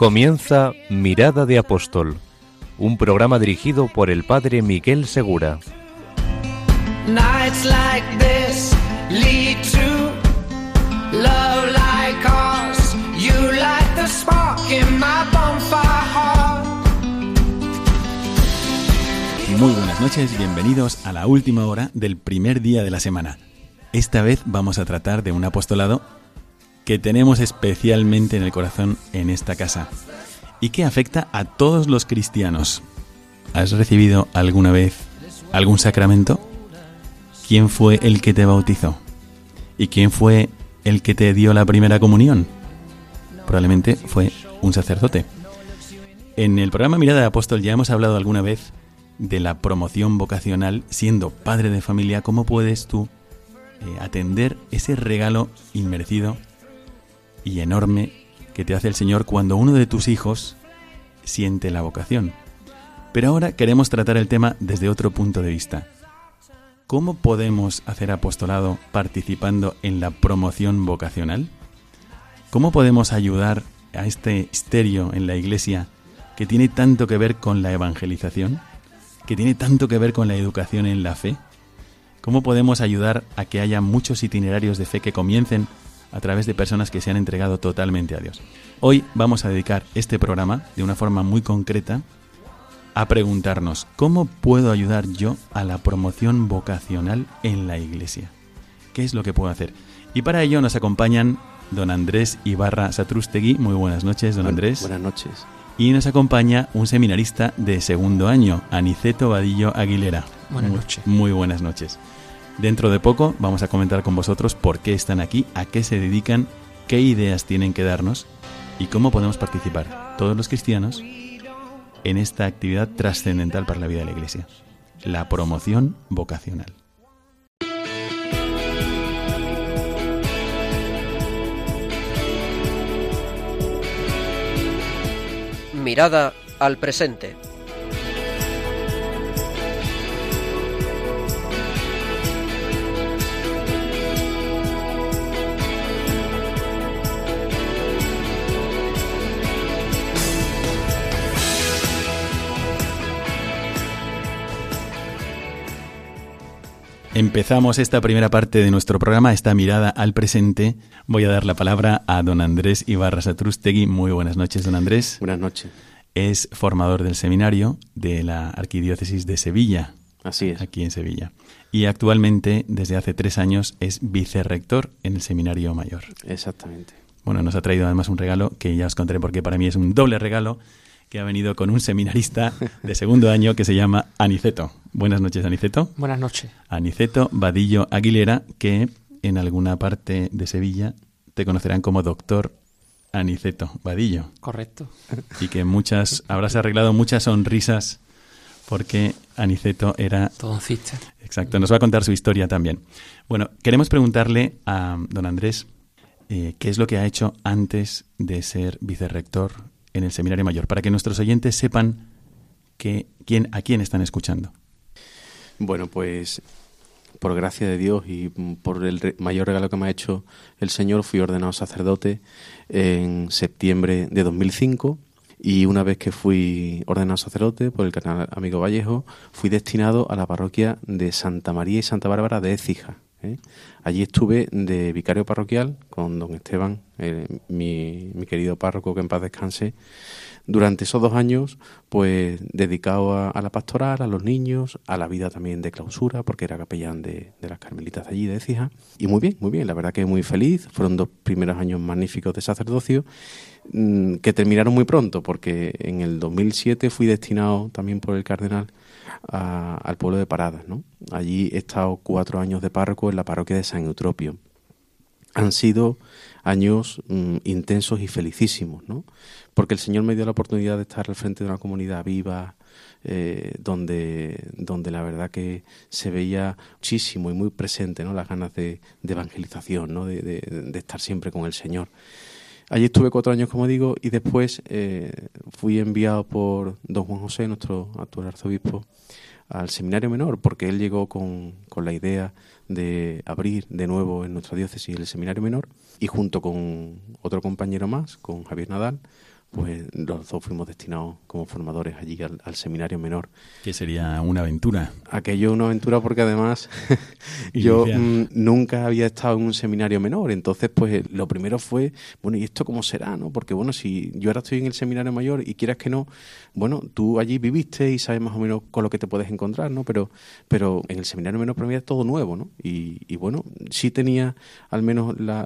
Comienza Mirada de Apóstol, un programa dirigido por el padre Miguel Segura. Muy buenas noches, bienvenidos a la última hora del primer día de la semana. Esta vez vamos a tratar de un apostolado que tenemos especialmente en el corazón en esta casa y que afecta a todos los cristianos. ¿Has recibido alguna vez algún sacramento? ¿Quién fue el que te bautizó? ¿Y quién fue el que te dio la primera comunión? Probablemente fue un sacerdote. En el programa Mirada de Apóstol ya hemos hablado alguna vez de la promoción vocacional siendo padre de familia, cómo puedes tú eh, atender ese regalo inmerecido y enorme que te hace el Señor cuando uno de tus hijos siente la vocación. Pero ahora queremos tratar el tema desde otro punto de vista. ¿Cómo podemos hacer apostolado participando en la promoción vocacional? ¿Cómo podemos ayudar a este misterio en la Iglesia que tiene tanto que ver con la evangelización? ¿Que tiene tanto que ver con la educación en la fe? ¿Cómo podemos ayudar a que haya muchos itinerarios de fe que comiencen a través de personas que se han entregado totalmente a Dios. Hoy vamos a dedicar este programa de una forma muy concreta a preguntarnos cómo puedo ayudar yo a la promoción vocacional en la iglesia. ¿Qué es lo que puedo hacer? Y para ello nos acompañan don Andrés Ibarra Satrustegui. Muy buenas noches, don Andrés. Buenas noches. Y nos acompaña un seminarista de segundo año, Aniceto Vadillo Aguilera. Buenas Muy- noches. Muy buenas noches. Dentro de poco vamos a comentar con vosotros por qué están aquí, a qué se dedican, qué ideas tienen que darnos y cómo podemos participar todos los cristianos en esta actividad trascendental para la vida de la Iglesia, la promoción vocacional. Mirada al presente. Empezamos esta primera parte de nuestro programa, esta mirada al presente. Voy a dar la palabra a don Andrés Ibarra Satrustegui. Muy buenas noches, don Andrés. Buenas noches. Es formador del seminario de la Arquidiócesis de Sevilla, Así es. aquí en Sevilla. Y actualmente, desde hace tres años, es vicerrector en el Seminario Mayor. Exactamente. Bueno, nos ha traído además un regalo que ya os contaré porque para mí es un doble regalo que ha venido con un seminarista de segundo año que se llama Aniceto. Buenas noches, Aniceto. Buenas noches. Aniceto Vadillo Aguilera, que en alguna parte de Sevilla te conocerán como doctor Aniceto Vadillo Correcto. y que muchas habrás arreglado muchas sonrisas porque Aniceto era Todo un cister. Exacto, nos va a contar su historia también. Bueno, queremos preguntarle a don Andrés eh, qué es lo que ha hecho antes de ser vicerrector en el Seminario Mayor, para que nuestros oyentes sepan que, quién, a quién están escuchando. Bueno, pues por gracia de Dios y por el mayor regalo que me ha hecho el Señor, fui ordenado sacerdote en septiembre de 2005 y una vez que fui ordenado sacerdote por el canal Amigo Vallejo, fui destinado a la parroquia de Santa María y Santa Bárbara de Écija. ¿Eh? Allí estuve de vicario parroquial con don Esteban, mi, querido párroco que en paz descanse, durante esos dos años, pues dedicado a, la pastoral, a los niños, a la vida también de clausura, porque era capellán de, las carmelitas de allí, de Écija. Y muy bien, muy bien, la verdad que muy feliz. Fueron dos primeros años magníficos de sacerdocio, mm, que terminaron muy pronto, porque en el 2007 fui destinado también por el cardenal a- al pueblo de Paradas. ¿no? Allí he estado cuatro años de párroco en la parroquia de San Eutropio. Han sido años mm, intensos y felicísimos, ¿no? Porque el Señor me dio la oportunidad de estar al frente de una comunidad viva, eh, donde, donde la verdad que se veía muchísimo y muy presente ¿no? las ganas de, evangelización, ¿no? de, de, estar siempre con el Señor. Allí estuve cuatro años, como digo, y después eh, fui enviado por don Juan José, nuestro actual arzobispo, al seminario menor, porque él llegó con, con la idea de abrir de nuevo en nuestra diócesis el seminario menor y junto con otro compañero más, con Javier Nadal, pues los dos fuimos destinados como formadores allí al, seminario menor. Que sería una aventura. Aquello una aventura porque además yo mm, nunca había estado en un seminario menor, entonces pues lo primero fue, bueno, ¿y esto cómo será? no Porque bueno, si yo ahora estoy en el seminario mayor y quieras que no, bueno, tú allí viviste y sabes más o menos con lo que te puedes encontrar, ¿no? Pero, pero en el seminario menor para mí era todo nuevo, ¿no? Y, bueno, sí tenía al menos la,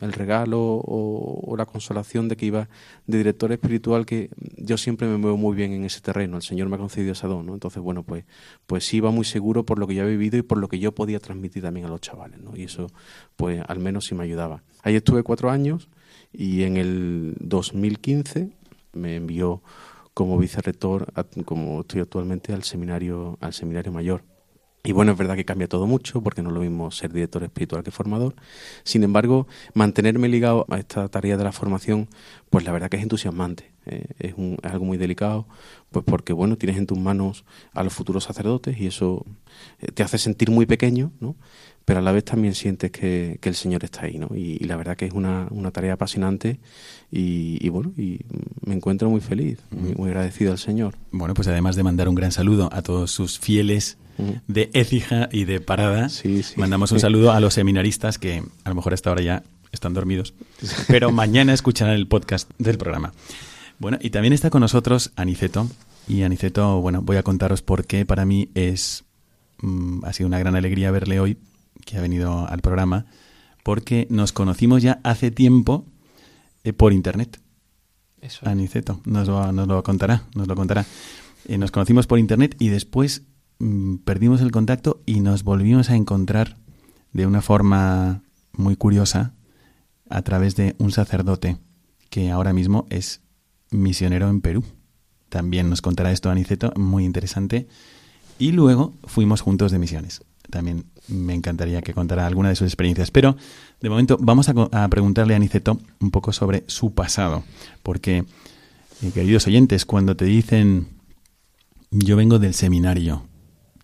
el regalo o la consolación de que de director espiritual que yo siempre me muevo muy bien en ese terreno, el Señor me ha concedido esa don. Entonces, bueno, pues, pues iba muy seguro por lo que yo he vivido y por lo que yo podía transmitir también a los chavales, ¿no? Y eso, pues al menos sí me ayudaba. Ahí estuve cuatro años y en el 2015 me envió como vicerrector, como estoy actualmente, al seminario, al seminario mayor. Y bueno, es verdad que cambia todo mucho, porque no es lo mismo ser director espiritual que formador. Sin embargo, mantenerme ligado a esta tarea de la formación, pues la verdad que es entusiasmante. Eh, es, un, es, algo muy delicado, pues porque bueno, tienes en tus manos a los futuros sacerdotes y eso eh, te hace sentir muy pequeño, ¿no? Pero a la vez también sientes que, que el Señor está ahí, ¿no? Y, la verdad que es una, una tarea apasionante y, bueno, y me encuentro muy feliz, muy, muy agradecido al Señor. Bueno, pues además de mandar un gran saludo a todos sus fieles de Écija y de Parada. Mandamos un saludo a los seminaristas que a lo mejor hasta ahora ya están dormidos, pero mañana escucharán el podcast del programa. Bueno, y también está con nosotros Aniceto. Y Aniceto, bueno, voy a contaros por qué para mí es mm, ha sido una gran alegría verle hoy, que ha venido al programa, porque nos conocimos ya hace tiempo eh, por internet. Eso. Aniceto nos lo, nos lo contará, nos lo contará. Eh, nos conocimos por internet y después perdimos el contacto y nos volvimos a encontrar de una forma muy curiosa a través de un sacerdote que ahora mismo es misionero en Perú. También nos contará esto Aniceto, muy interesante. Y luego fuimos juntos de misiones. También me encantaría que contara alguna de sus experiencias. Pero de momento vamos a, preguntarle a Aniceto un poco sobre su pasado. Porque, eh, queridos oyentes, cuando te dicen yo vengo del seminario,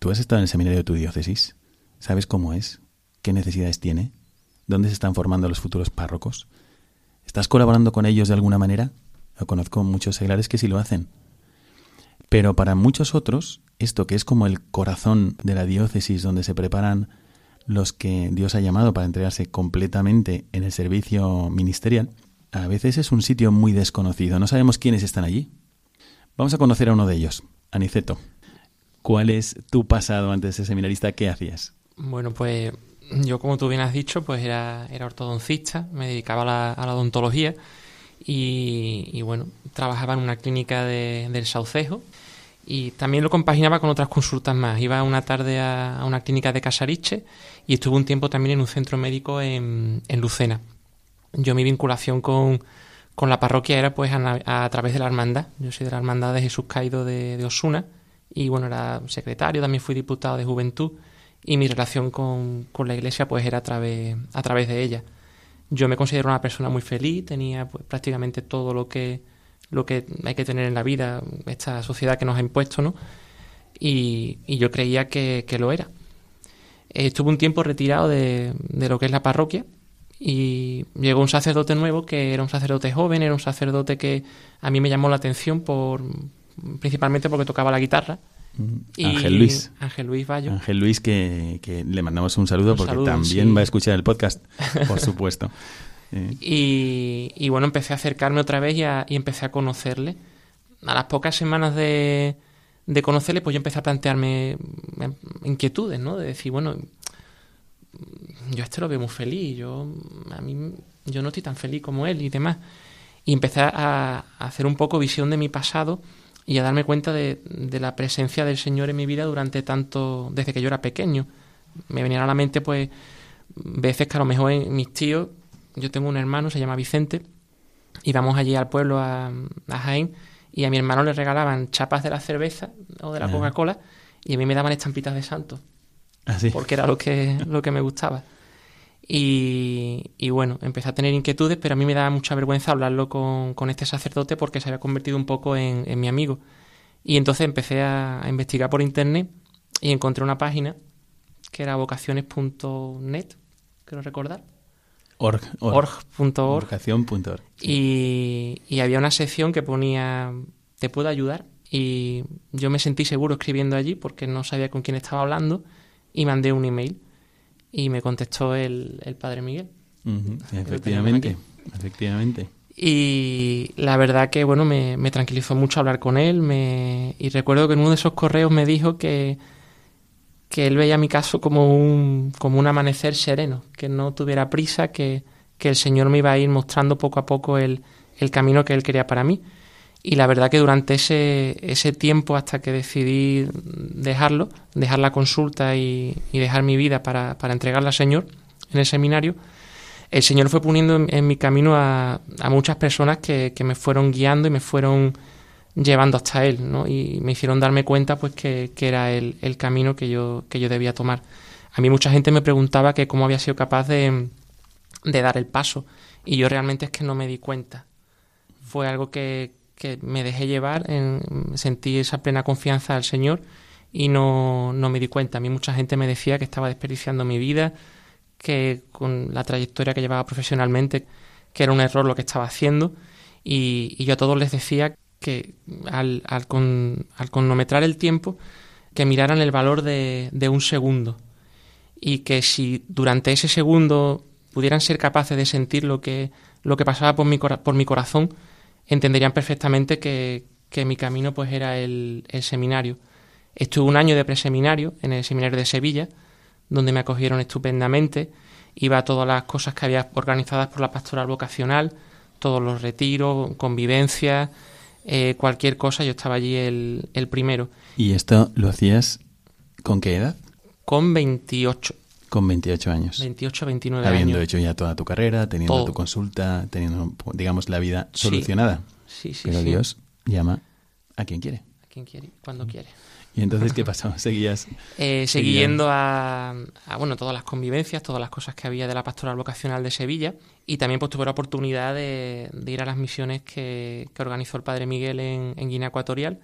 ¿Tú has estado en el seminario de tu diócesis? ¿Sabes cómo es? ¿Qué necesidades tiene? ¿Dónde se están formando los futuros párrocos? ¿Estás colaborando con ellos de alguna manera? Yo conozco muchos seglares que sí lo hacen. Pero para muchos otros, esto que es como el corazón de la diócesis donde se preparan los que Dios ha llamado para entregarse completamente en el servicio ministerial, a veces es un sitio muy desconocido. No sabemos quiénes están allí. Vamos a conocer a uno de ellos, Aniceto. ¿Cuál es tu pasado antes de ser seminarista? ¿Qué hacías? Bueno, pues yo, como tú bien has dicho, pues era, ortodoncista, me dedicaba a la, odontología y, bueno, trabajaba en una clínica de, del Saucejo y también lo compaginaba con otras consultas más. Iba una tarde a, una clínica de Casariche y estuve un tiempo también en un centro médico en, en Lucena. Yo mi vinculación con, con la parroquia era pues a, través de la hermandad. Yo soy de la hermandad de Jesús Caído de Osuna y bueno, era secretario, también fui diputado de juventud y mi relación con, la iglesia pues era a través, a través de ella. Yo me considero una persona muy feliz, tenía pues prácticamente todo lo que, lo que hay que tener en la vida, esta sociedad que nos ha impuesto, ¿no? Y, yo creía que, lo era. Estuve un tiempo retirado de, de lo que es la parroquia y llegó un sacerdote nuevo que era un sacerdote joven, era un sacerdote que a mí me llamó la atención por, principalmente porque tocaba la guitarra. Y Ángel Luis. Ángel Luis Bayo. Ángel Luis, que, que le mandamos un saludo porque también va a escuchar el podcast, por supuesto. Eh. y, y, bueno, empecé a acercarme otra vez y, y, empecé a conocerle. A las pocas semanas de, de conocerle, pues yo empecé a plantearme inquietudes, ¿no? De decir, bueno, yo a este lo veo muy feliz, yo, a mí, yo no estoy tan feliz como él y demás y empecé a, hacer un poco visión de mi pasado y a darme cuenta de, la presencia del Señor en mi vida durante tanto, desde que yo era pequeño. Me venían a la mente, pues, veces que a lo mejor mis tíos yo tengo un hermano, se llama Vicente, íbamos allí al pueblo, a, a Jaén, y a mi hermano le regalaban chapas de la cerveza o de la Ah. Coca-Cola, y a mí me daban estampitas de santos, Así. porque era lo que, lo que me gustaba. Y, y bueno, empecé a tener inquietudes, pero a mí me daba mucha vergüenza hablarlo con, con este sacerdote porque se había convertido un poco en, en mi amigo. Y entonces empecé a, a investigar por internet y encontré una página que era vocaciones.net, quiero recordar, Org. org.org, Vocación.org. y, y había una sección que ponía ¿te puedo ayudar? Y yo me sentí seguro escribiendo allí porque no sabía con quién estaba hablando y mandé un email y me contestó el, el padre Miguel. Tenemos Efectivamente. Efectivamente. Y la verdad que, bueno, me, me tranquilizó mucho hablar con él. Me, y recuerdo que en uno de esos correos me dijo que, que él veía mi caso como un, como un amanecer sereno, que no tuviera prisa, que, que el Señor me iba a ir mostrando poco a poco el, el camino que él quería para mí. Y la verdad que durante ese, ese tiempo, hasta que decidí dejarlo, dejar la consulta y, y dejar mi vida para, para entregarla al Señor en el seminario, el Señor fue poniendo en, mi camino a, a muchas personas que, que me fueron guiando y me fueron llevando hasta Él, ¿no? Y me hicieron darme cuenta, pues, que, que era el, el camino que yo, que yo debía tomar. A mí mucha gente me preguntaba que cómo había sido capaz de, de dar el paso, y yo realmente es que no me di cuenta. Fue algo que, que me dejé llevar, en, sentí esa plena confianza al Señor y no, no me di cuenta. A mí mucha gente me decía que estaba desperdiciando mi vida, que con la trayectoria que llevaba profesionalmente, que era un error lo que estaba haciendo, y, yo a todos les decía que al, al, con- al cronometrar el tiempo, que miraran el valor de, de un segundo, y que si durante ese segundo pudieran ser capaces de sentir lo que, lo que pasaba por mi, por mi corazón, entenderían perfectamente que, que mi camino pues era el, el seminario. Estuve un año de preseminario en el seminario de Sevilla, donde me acogieron estupendamente. Iba a todas las cosas que había organizadas por la pastoral vocacional, todos los retiros, convivencias, eh, cualquier cosa, yo estaba allí el, el primero, ¿Y esto lo hacías con qué edad? con 28, Con 28 años. 28, 29 Habiendo años. hecho ya toda tu carrera, teniendo Todo. tu consulta, teniendo, digamos, la vida Sí. solucionada. Sí, sí, Pero sí. Dios llama a quien quiere. A quien quiere, cuando quiere. ¿Y entonces qué pasó? ¿Seguías? Eh, siguiendo a, a, bueno, todas las convivencias, todas las cosas que había de la pastoral vocacional de Sevilla y también pues tuve la oportunidad de, de ir a las misiones que, que organizó el Padre Miguel en, en Guinea Ecuatorial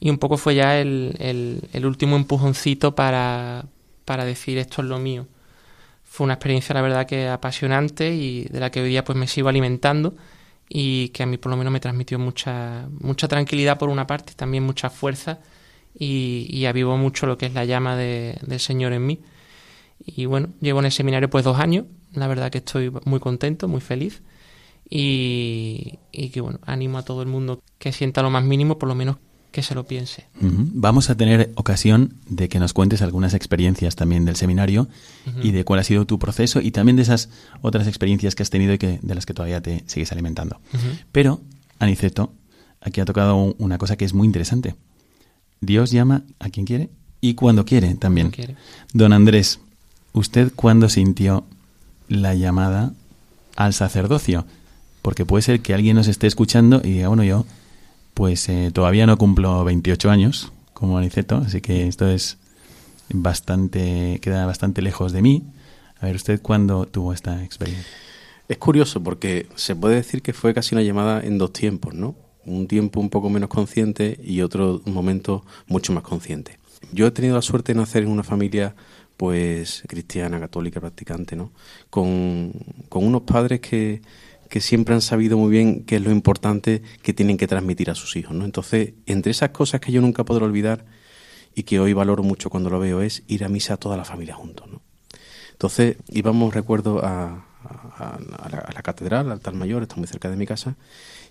y un poco fue ya el, el- el último empujoncito para, para decir esto es lo mío. Fue una experiencia la verdad que apasionante y de la que hoy día pues me sigo alimentando y que a mí por lo menos me transmitió mucha, mucha tranquilidad por una parte, también mucha fuerza y, y avivó mucho lo que es la llama de- del Señor en mí. Y bueno, llevo en el seminario pues dos años, la verdad que estoy muy contento, muy feliz y, y que bueno, animo a todo el mundo que sienta lo más mínimo, por lo menos que se lo piense. Vamos a tener ocasión de que nos cuentes algunas experiencias también del seminario y de cuál ha sido tu proceso y también de esas otras experiencias que has tenido y que, de las que todavía te sigues alimentando. Pero, Aniceto, aquí ha tocado un- una cosa que es muy interesante. Dios llama a quien quiere y cuando quiere también. Quiere. Don Andrés, ¿usted cuándo sintió la llamada al sacerdocio? Porque puede ser que alguien nos esté escuchando y diga, bueno, yo pues eh, todavía no cumplo 28 años como Aniceto, así que esto es bastante, queda bastante lejos de mí. A ver, ¿usted cuándo tuvo esta experiencia? Es curioso porque se puede decir que fue casi una llamada en dos tiempos, ¿no? Un tiempo un poco menos consciente y otro momento mucho más consciente. Yo he tenido la suerte de nacer en una familia pues cristiana, católica, practicante, ¿no? Con, con unos padres que, que siempre han sabido muy bien qué es lo importante que tienen que transmitir a sus hijos, ¿no? Entonces, entre esas cosas que yo nunca podré olvidar y que hoy valoro mucho cuando lo veo es ir a misa toda la familia juntos, ¿no? Entonces íbamos, recuerdo, a, a- a la, a la catedral, al altar mayor, está muy cerca de mi casa,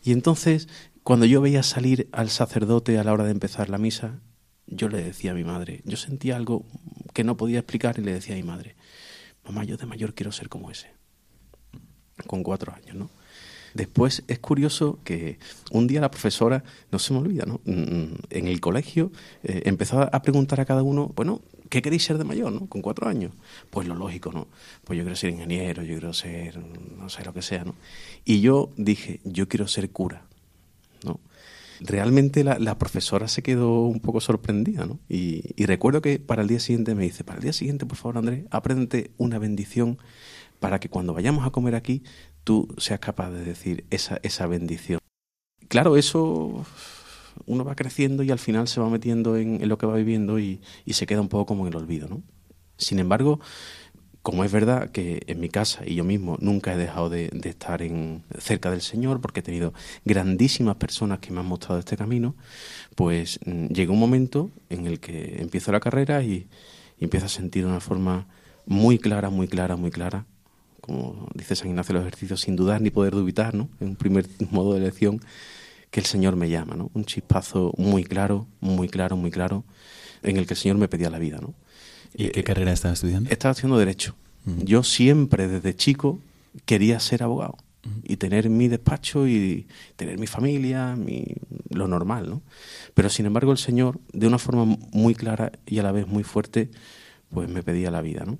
y entonces cuando yo veía salir al sacerdote a la hora de empezar la misa, yo le decía a mi madre, yo sentía algo que no podía explicar y le decía a mi madre, mamá, yo de mayor quiero ser como ese, con cuatro años, ¿no? Después es curioso que un día la profesora, no se me olvida, ¿no? Mm, En el colegio eh, empezó a preguntar a cada uno, bueno, ¿qué queréis ser de mayor, no? Con cuatro años. Pues lo lógico, ¿no? Pues yo quiero ser ingeniero, yo quiero ser, no sé lo que sea, ¿no? Y yo dije, yo quiero ser cura, ¿no? Realmente la, la profesora se quedó un poco sorprendida, ¿no? Y, y recuerdo que para el día siguiente me dice, para el día siguiente, por favor, Andrés, aprende una bendición para que cuando vayamos a comer aquí tú seas capaz de decir esa, esa bendición. Claro, eso uno va creciendo y al final se va metiendo en, lo que va viviendo y, se queda un poco como en el olvido, ¿no? Sin embargo, como es verdad que en mi casa y yo mismo nunca he dejado de, estar cerca del Señor porque he tenido grandísimas personas que me han mostrado este camino, pues mm, llega un momento en el que empiezo la carrera y, y empiezo a sentir de una forma muy clara, muy clara, muy clara, como dice San Ignacio los ejercicios, sin dudar ni poder dubitar, ¿no? En un primer modo de elección, que el Señor me llama, ¿no? Un chispazo muy claro, muy claro, muy claro, en el que el Señor me pedía la vida, ¿no? ¿Y qué carrera estaba estudiando? Estaba haciendo Derecho. Yo siempre, desde chico, quería ser abogado y tener mi despacho y tener mi familia, mi, lo normal, ¿no? Pero sin embargo el Señor, de una forma muy clara y a la vez muy fuerte, pues me pedía la vida, ¿no?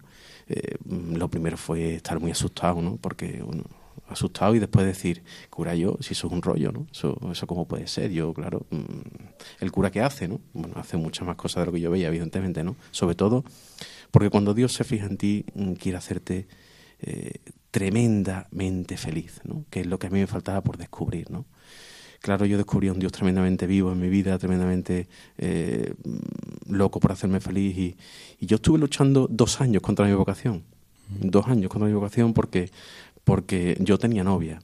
Eh, lo primero fue estar muy asustado, ¿no? Porque, bueno, asustado y después decir, cura yo, si eso es un rollo, ¿no? Eso, eso cómo puede ser. Yo, claro, mm, el cura que hace, ¿no? Bueno, hace muchas más cosas de lo que yo veía, evidentemente, ¿no? Sobre todo porque cuando Dios se fija en ti, mm, quiere hacerte eh, tremendamente feliz, ¿no? Que es lo que a mí me faltaba por descubrir, ¿no? Claro, yo descubrí a un Dios tremendamente vivo en mi vida, tremendamente eh, loco por hacerme feliz y, y yo estuve luchando dos años contra mi vocación. Dos años contra mi vocación porque porque yo tenía novia.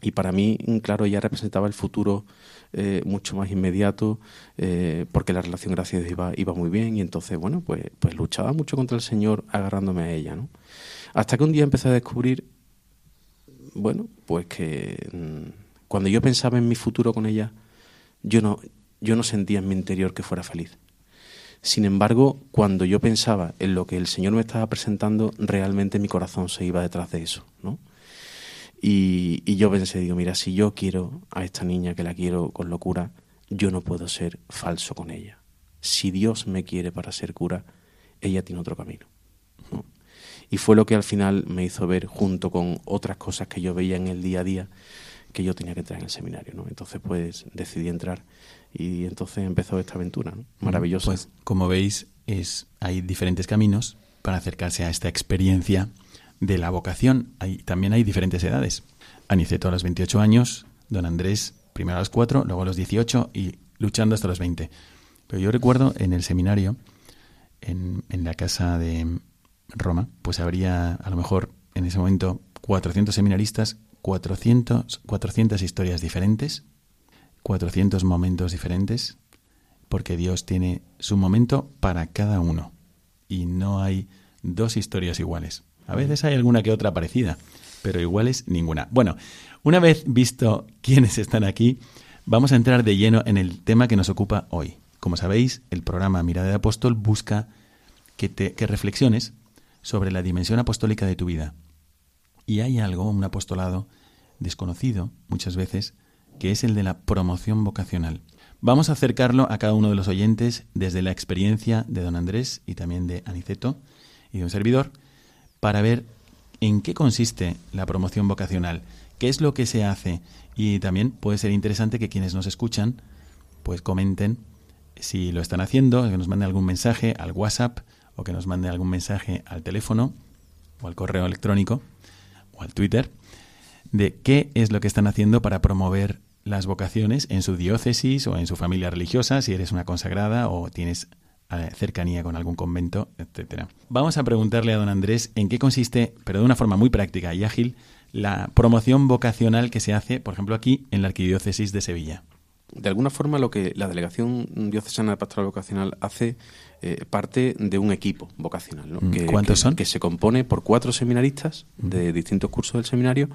Y para mí, claro, ella representaba el futuro eh, mucho más inmediato, eh, porque la relación, gracias a Dios, iba, iba muy bien. Y entonces, bueno, pues, pues luchaba mucho contra el Señor agarrándome a ella, ¿no? Hasta que un día empecé a descubrir, bueno, pues que mm, cuando yo pensaba en mi futuro con ella, yo no, yo no sentía en mi interior que fuera feliz. Sin embargo, cuando yo pensaba en lo que el Señor me estaba presentando, realmente mi corazón se iba detrás de eso, ¿no? Y, yo pensé, digo, mira, si yo quiero a esta niña que la quiero con locura, yo no puedo ser falso con ella. Si Dios me quiere para ser cura, ella tiene otro camino. Y fue lo que al final me hizo ver, junto con otras cosas que yo veía en el día a día, que yo tenía que entrar en el seminario. ¿no? Entonces, pues decidí entrar y entonces empezó esta aventura, ¿no? maravillosa. Pues como veis, es, hay diferentes caminos para acercarse a esta experiencia de la vocación. Hay, también hay diferentes edades. Aniceto a los 28 años, don Andrés primero a los 4, luego a los 18 y luchando hasta los 20. Pero yo recuerdo en el seminario, en, en la casa de Roma, pues habría a lo mejor en ese momento 400 seminaristas, 400, 400 historias diferentes 400 momentos diferentes, porque Dios tiene su momento para cada uno y no hay dos historias iguales. A veces hay alguna que otra parecida, pero iguales ninguna. Bueno, una vez visto quiénes están aquí, vamos a entrar de lleno en el tema que nos ocupa hoy. Como sabéis, el programa Mirada de Apóstol busca que, te, que reflexiones sobre la dimensión apostólica de tu vida. Y hay algo, un apostolado desconocido muchas veces, que es el de la promoción vocacional. Vamos a acercarlo a cada uno de los oyentes desde la experiencia de don Andrés y también de Aniceto y de un servidor para ver en qué consiste la promoción vocacional, qué es lo que se hace y también puede ser interesante que quienes nos escuchan pues comenten si lo están haciendo, que nos manden algún mensaje al WhatsApp o que nos manden algún mensaje al teléfono o al correo electrónico al Twitter de qué es lo que están haciendo para promover las vocaciones en su diócesis o en su familia religiosa, si eres una consagrada o tienes eh, cercanía con algún convento, etcétera. Vamos a preguntarle a don Andrés en qué consiste, pero de una forma muy práctica y ágil, la promoción vocacional que se hace, por ejemplo, aquí en la Arquidiócesis de Sevilla. De alguna forma, lo que la Delegación Diocesana de Pastoral Vocacional hace eh, parte de un equipo vocacional. ¿no? Mm, que, ¿Cuántos son? Que se compone por cuatro seminaristas de distintos cursos del seminario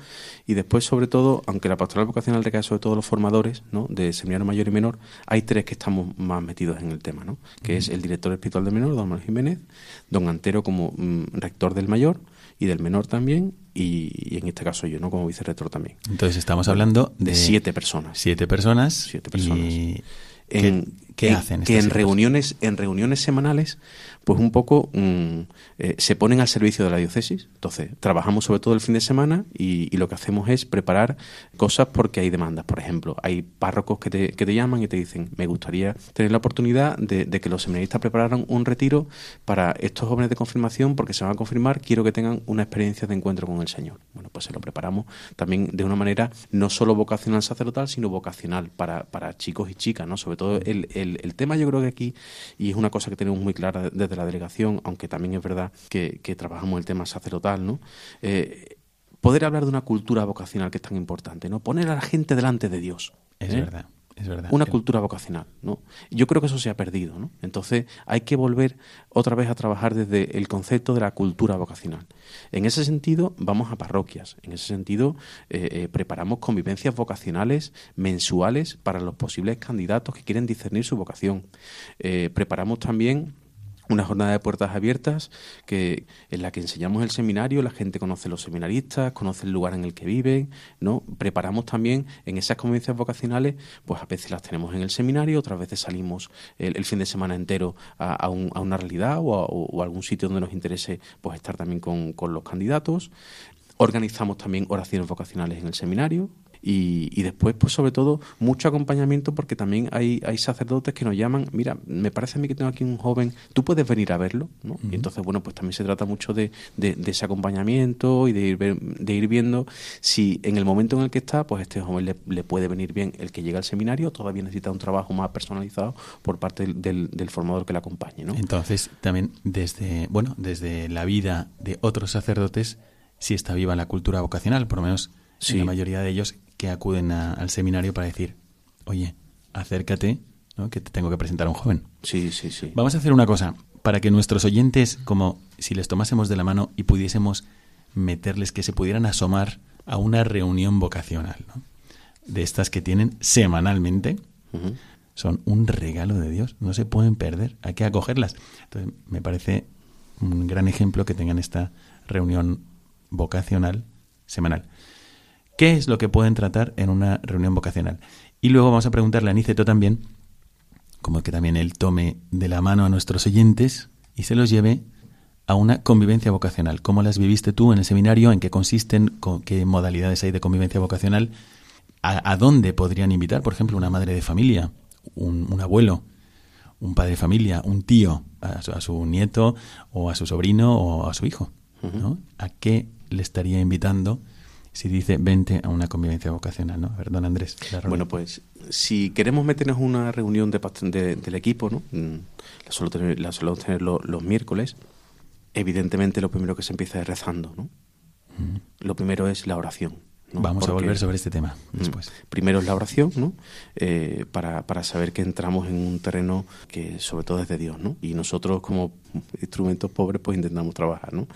y después, sobre todo, aunque la pastoral vocacional recae sobre todo los formadores ¿no? de seminario mayor y menor, hay tres que estamos más metidos en el tema, ¿no? que es el director espiritual del menor, don Manuel Jiménez, don Antero como mm, rector del mayor y del menor también, y, en este caso yo, ¿no? Como vicerrector también. Entonces estamos hablando de, siete personas. Siete personas. Siete personas. En, ¿Qué que- hacen que en reuniones, en reuniones semanales, pues un poco mm, eh, se ponen al servicio de la diócesis. Entonces, trabajamos sobre todo el fin de semana y, lo que hacemos es preparar cosas porque hay demandas. Por ejemplo, hay párrocos que te, que te llaman y te dicen, me gustaría tener la oportunidad de, de que los seminaristas prepararan un retiro para estos jóvenes de confirmación porque se van a confirmar, quiero que tengan una experiencia de encuentro con el Señor. Bueno, pues se lo preparamos también de una manera no solo vocacional sacerdotal, sino vocacional para, para chicos y chicas, ¿no? Sobre todo el, el, el tema yo creo que aquí, y es una cosa que tenemos muy clara desde la delegación, aunque también es verdad que, que trabajamos el tema sacerdotal, ¿no? Eh, poder hablar de una cultura vocacional que es tan importante, ¿no? Poner a la gente delante de Dios. Es ¿eh? verdad, es verdad. Una cultura vocacional, ¿no? Yo creo que eso se ha perdido, ¿no? Entonces hay que volver otra vez a trabajar desde el concepto de la cultura vocacional. En ese sentido, vamos a parroquias. En ese sentido, eh, eh, preparamos convivencias vocacionales mensuales para los posibles candidatos que quieren discernir su vocación. Eh, preparamos también una jornada de puertas abiertas que en la que enseñamos el seminario, la gente conoce los seminaristas, conoce el lugar en el que viven, ¿no? Preparamos también en esas convivencias vocacionales, pues a veces las tenemos en el seminario, otras veces salimos el, fin de semana entero a, a un- a una realidad o a, o algún sitio donde nos interese pues estar también con, con los candidatos. Organizamos también oraciones vocacionales en el seminario y, y después, pues sobre todo, mucho acompañamiento porque también hay, hay sacerdotes que nos llaman, mira, me parece a mí que tengo aquí un joven, tú puedes venir a verlo, ¿no? Y entonces, bueno, pues también se trata mucho de, de- de ese acompañamiento y de ir, de ir viendo si en el momento en el que está, pues este joven le, le puede venir bien el que llega al seminario, o todavía necesita un trabajo más personalizado por parte del, del- del formador que le acompañe, ¿no? Entonces, también desde, bueno, desde la vida de otros sacerdotes, sí está viva la cultura vocacional, por lo menos Sí. la mayoría de ellos que acuden a- al seminario para decir, oye, acércate, ¿no? que te tengo que presentar a un joven. Sí, sí, sí. Vamos a hacer una cosa, para que nuestros oyentes, como si les tomásemos de la mano y pudiésemos meterles que se pudieran asomar a una reunión vocacional, ¿no? de estas que tienen semanalmente, son un regalo de Dios, no se pueden perder, hay que acogerlas. Entonces, me parece un gran ejemplo que tengan esta reunión vocacional semanal. ¿Qué es lo que pueden tratar en una reunión vocacional? Y luego vamos a preguntarle a Niceto también, como que también él tome de la mano a nuestros oyentes y se los lleve a una convivencia vocacional. ¿Cómo las viviste tú en el seminario? ¿En qué consisten? ¿Con ¿Qué modalidades hay de convivencia vocacional? ¿A, a dónde podrían invitar, por ejemplo, una madre de familia, un, un abuelo, un padre de familia, un tío, a su, a su nieto o a su sobrino o a su hijo? ¿no? ¿A qué le estaría invitando si dice vente a una convivencia vocacional? ¿no? A ver, don Andrés. Bueno, pues si queremos meternos en una reunión de, de- del equipo, ¿no? Mm, La, suelo tener, la solemos tener lo- los miércoles. Evidentemente lo primero que se empieza es rezando, ¿no? Lo primero es la oración. ¿no? Vamos a volver sobre este tema Mm. después. Primero es la oración, ¿no? Eh, para, para saber que entramos en un terreno que sobre todo es de Dios, ¿no? Y nosotros como instrumentos pobres pues intentamos trabajar, ¿no?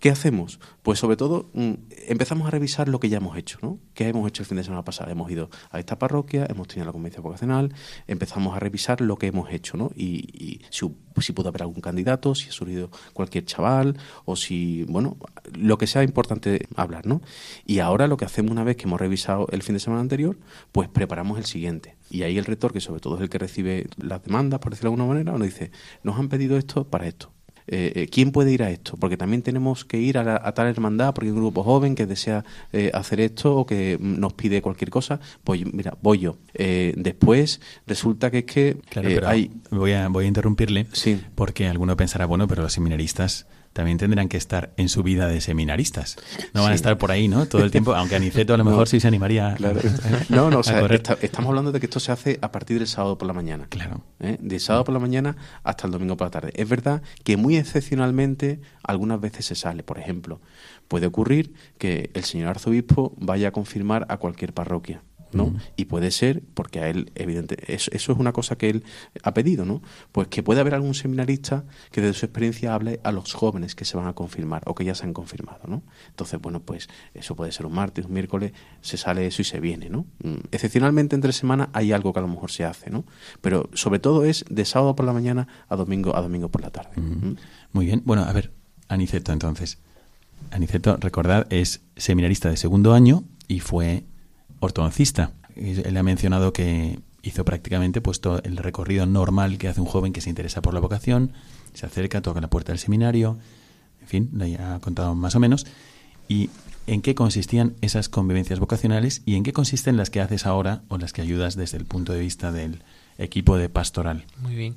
¿Qué hacemos? Pues sobre todo mm, empezamos a revisar lo que ya hemos hecho, ¿no? ¿Qué hemos hecho el fin de semana pasado? Hemos ido a esta parroquia, hemos tenido la convención vocacional, empezamos a revisar lo que hemos hecho, ¿no? Y, y si, si pudo haber algún candidato, si ha surgido cualquier chaval, o si, bueno, lo que sea importante hablar, ¿no? Y ahora lo que hacemos una vez que hemos revisado el fin de semana anterior, pues preparamos el siguiente. Y ahí el rector, que sobre todo es el que recibe las demandas, por decirlo de alguna manera, nos dice, nos han pedido esto para esto. Eh, eh, ¿Quién puede ir a esto? Porque también tenemos que ir a, la- a tal hermandad, porque hay un grupo joven que desea eh, hacer esto o que mm, nos pide cualquier cosa. Pues mira, voy yo. Eh, después resulta que es que Claro, eh, hay... voy, a, voy a interrumpirle Sí. porque alguno pensará, bueno, pero los seminaristas también tendrán que estar en su vida de seminaristas. No van a estar por ahí, ¿no? Todo el tiempo, aunque Aniceto a lo mejor No. sí se animaría Claro. a- No, no, o sea, esta- estamos hablando de que esto se hace a partir del sábado por la mañana. Claro. ¿eh? De sábado por la mañana hasta el domingo por la tarde. Es verdad que muy excepcionalmente algunas veces se sale. Por ejemplo, puede ocurrir que el señor arzobispo vaya a confirmar a cualquier parroquia. ¿No? Y puede ser, porque a él, evidente, eso, eso es una cosa que él ha pedido, ¿no? Pues que puede haber algún seminarista que desde su experiencia hable a los jóvenes que se van a confirmar o que ya se han confirmado, ¿no? Entonces, bueno, pues eso puede ser un martes, un miércoles, se sale eso y se viene, ¿no? Mm, Excepcionalmente entre semana hay algo que a lo mejor se hace, ¿no? Pero sobre todo es de sábado por la mañana a domingo a domingo por la tarde. ¿Mm? Muy bien. Bueno, a ver, Aniceto entonces. Aniceto, recordad, es seminarista de segundo año y fue ortodoncista. Él ha mencionado que hizo prácticamente pues todo el recorrido normal que hace un joven que se interesa por la vocación, se acerca, toca la puerta del seminario, en fin, lo ha contado más o menos. Y en qué consistían esas convivencias vocacionales y en qué consisten las que haces ahora o las que ayudas desde el punto de vista del equipo de pastoral. Muy bien.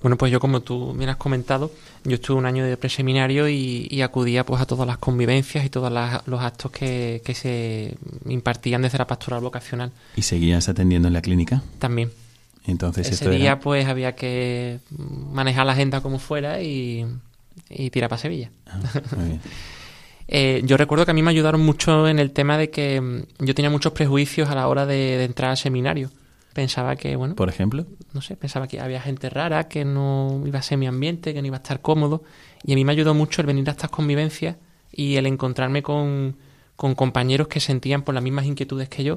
Bueno, pues yo como tú me has comentado, yo estuve un año de preseminario y, y acudía pues a todas las convivencias y todos los actos que, que se impartían desde la pastoral vocacional. ¿Y seguías atendiendo en la clínica? También. Entonces Ese esto día era... pues había que manejar la agenda como fuera y, y tirar para Sevilla. Ah, muy bien. Eh, yo recuerdo que a mí me ayudaron mucho en el tema de que mm, yo tenía muchos prejuicios a la hora de, de entrar al seminario. Pensaba que, bueno, Por ejemplo, no sé, pensaba que había gente rara, que no iba a ser mi ambiente, que no iba a estar cómodo. Y a mí me ayudó mucho el venir a estas convivencias y el encontrarme con, con compañeros que sentían por las mismas inquietudes que yo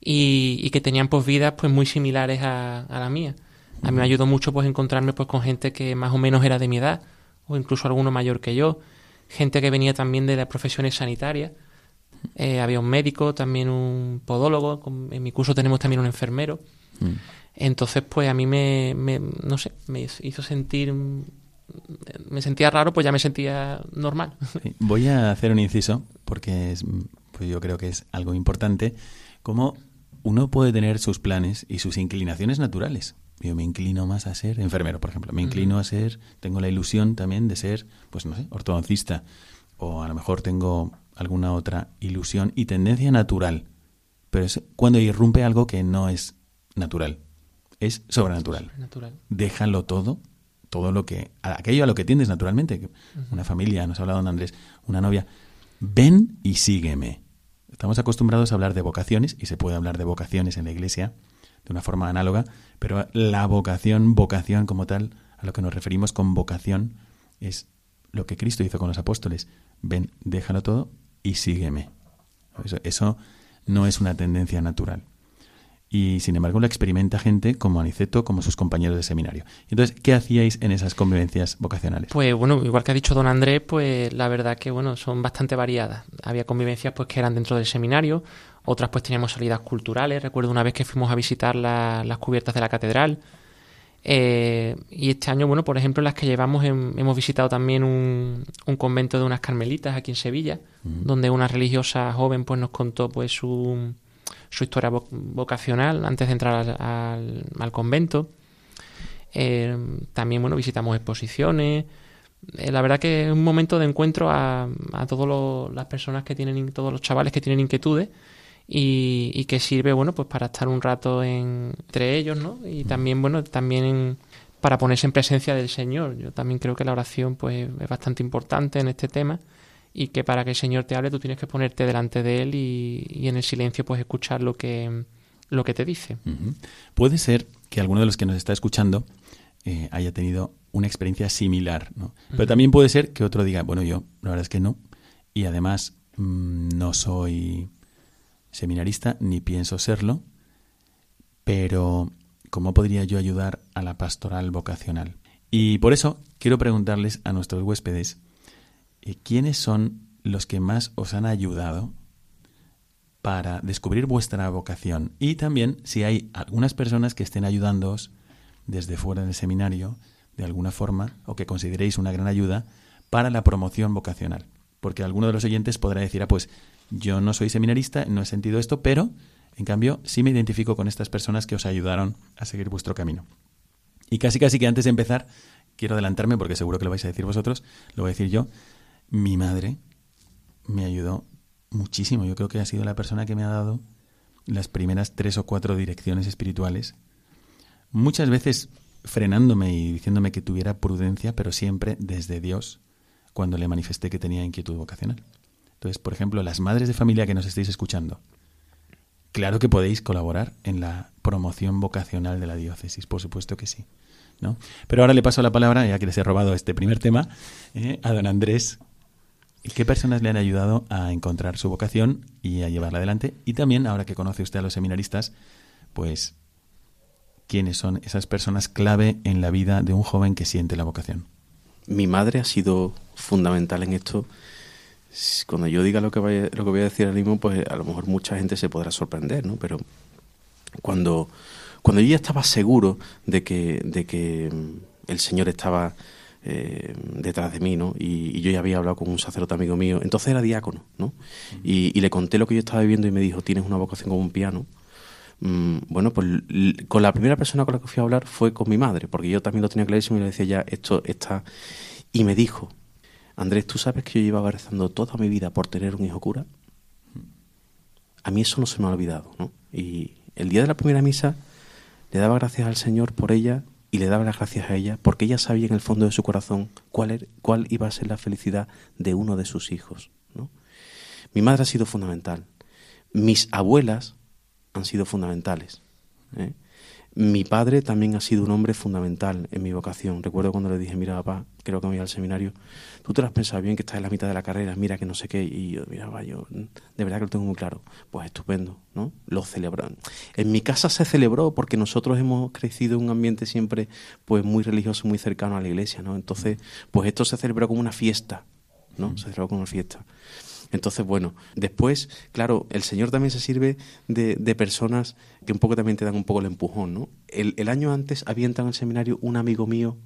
y, y que tenían pues vidas pues muy similares a, a la mía. A mí me ayudó mucho pues encontrarme pues con gente que más o menos era de mi edad o incluso alguno mayor que yo, gente que venía también de las profesiones sanitarias. Eh, había un médico, también un podólogo, en mi curso tenemos también un enfermero. mm, Entonces, pues a mí me, me- no sé, me hizo sentir, me sentía raro, pues ya me sentía normal. sí. voy a hacer un inciso porque es, mm, pues yo creo que es algo importante. Como uno puede tener sus planes y sus inclinaciones naturales. Yo me inclino más a ser enfermero, por ejemplo. Me inclino a ser, tengo la ilusión también de ser, pues no sé, ortodoncista. O a lo mejor tengo alguna otra ilusión y tendencia natural. Pero es cuando irrumpe algo que no es natural. Es sobrenatural. Natural. déjalo todo, todo lo que, aquello a lo que tiendes naturalmente, una familia, nos ha hablado don Andrés, una novia, ven y sígueme. Estamos acostumbrados a hablar de vocaciones y se puede hablar de vocaciones en la iglesia de una forma análoga, pero la vocación, vocación como tal, a lo que nos referimos con vocación, es lo que Cristo hizo con los apóstoles. Ven, déjalo todo y sígueme. Eso, no es una tendencia natural y sin embargo lo experimenta gente como Aniceto, como sus compañeros de seminario. Entonces, ¿qué hacíais en esas convivencias vocacionales? Pues bueno, igual que ha dicho don Andrés, pues la verdad que bueno, son bastante variadas. Había convivencias pues que eran dentro del seminario, otras pues teníamos salidas culturales. Recuerdo una vez que fuimos a visitar la- las cubiertas de la catedral. Eh, y este año, bueno, por ejemplo, las que llevamos hem- hemos visitado también un, un convento de unas carmelitas aquí en Sevilla, donde una religiosa joven pues nos contó pues su, su historia vo- vocacional antes de entrar al, convento. Eh, también, bueno, visitamos exposiciones. Eh, la verdad que es un momento de encuentro a, a todas las personas que tienen, todos los chavales que tienen inquietudes y, y que sirve, bueno, pues para estar un rato en- entre ellos, ¿no? Y también, bueno, también para ponerse en presencia del Señor. Yo también creo que la oración, pues, es bastante importante en este tema y que para que el Señor te hable tú tienes que ponerte delante de Él y, y en el silencio, pues, escuchar lo que, lo que te dice. Puede ser que alguno de los que nos está escuchando eh, haya tenido una experiencia similar, ¿no? Pero también puede ser que otro diga, bueno, yo la verdad es que no, y además mm, no soy seminarista ni pienso serlo, pero ¿cómo podría yo ayudar a la pastoral vocacional? Y por eso quiero preguntarles a nuestros huéspedes, eh, ¿quiénes son los que más os han ayudado para descubrir vuestra vocación? Y también si hay algunas personas que estén ayudándoos desde fuera del seminario, de alguna forma, o que consideréis una gran ayuda para la promoción vocacional. Porque alguno de los oyentes podrá decir, ah, pues yo no soy seminarista, no he sentido esto, pero en cambio sí me identifico con estas personas que os ayudaron a seguir vuestro camino. Y casi casi que antes de empezar, quiero adelantarme porque seguro que lo vais a decir vosotros, lo voy a decir yo. Mi madre me ayudó muchísimo. Yo creo que ha sido la persona que me ha dado las primeras tres o cuatro direcciones espirituales. Muchas veces frenándome y diciéndome que tuviera prudencia, pero siempre desde Dios, cuando le manifesté que tenía inquietud vocacional. Entonces, por ejemplo, las madres de familia que nos estéis escuchando, claro que podéis colaborar en la promoción vocacional de la diócesis, por supuesto que sí. ¿no? Pero ahora le paso la palabra, ya que les he robado este primer tema, eh, a don Andrés. ¿Qué personas le han ayudado a encontrar su vocación y a llevarla adelante? Y también, ahora que conoce usted a los seminaristas, pues, ¿quiénes son esas personas clave en la vida de un joven que siente la vocación? Mi madre ha sido fundamental en esto. Cuando yo diga lo que, vaya- lo que voy a decir ahora mismo, pues a lo mejor mucha gente se podrá sorprender, ¿no? Pero cuando, Cuando yo ya estaba seguro de que, de que mm, el Señor estaba eh, detrás de mí, ¿no? Y, yo ya había hablado con un sacerdote amigo mío, entonces era diácono, ¿no? y, le conté lo que yo estaba viviendo y me dijo, tienes una vocación como un piano. Mm, bueno, pues con la primera persona con la que fui a hablar fue con mi madre, porque yo también lo tenía clarísimo y le decía ya, esto está... Y me dijo, Andrés, ¿tú sabes que yo llevaba rezando toda mi vida por tener un hijo cura? A mí eso no se me ha olvidado, ¿no? Y el día de la primera misa le daba gracias al Señor por ella y le daba las gracias a ella porque ella sabía en el fondo de su corazón cuál, er, cuál iba a ser la felicidad de uno de sus hijos. ¿no? Mi madre ha sido fundamental. Mis abuelas han sido fundamentales. ¿eh? Mi padre también ha sido un hombre fundamental en mi vocación. Recuerdo cuando le dije, mira papá, creo que me voy al seminario, tú te lo has pensado bien que estás en la mitad de la carrera, mira que no sé qué, y yo, mira, yo de verdad que lo tengo muy claro. Pues estupendo, ¿no? Lo celebran. En mi casa se celebró porque nosotros hemos crecido en un ambiente siempre pues muy religioso, muy cercano a la iglesia, ¿no? Entonces, pues esto se celebró como una fiesta, ¿no? Se celebró como una fiesta. Entonces, bueno, después, claro, el Señor también se sirve de, de personas que un poco también te dan un poco el empujón, ¿no? El, el año antes había entrado en el seminario un amigo mío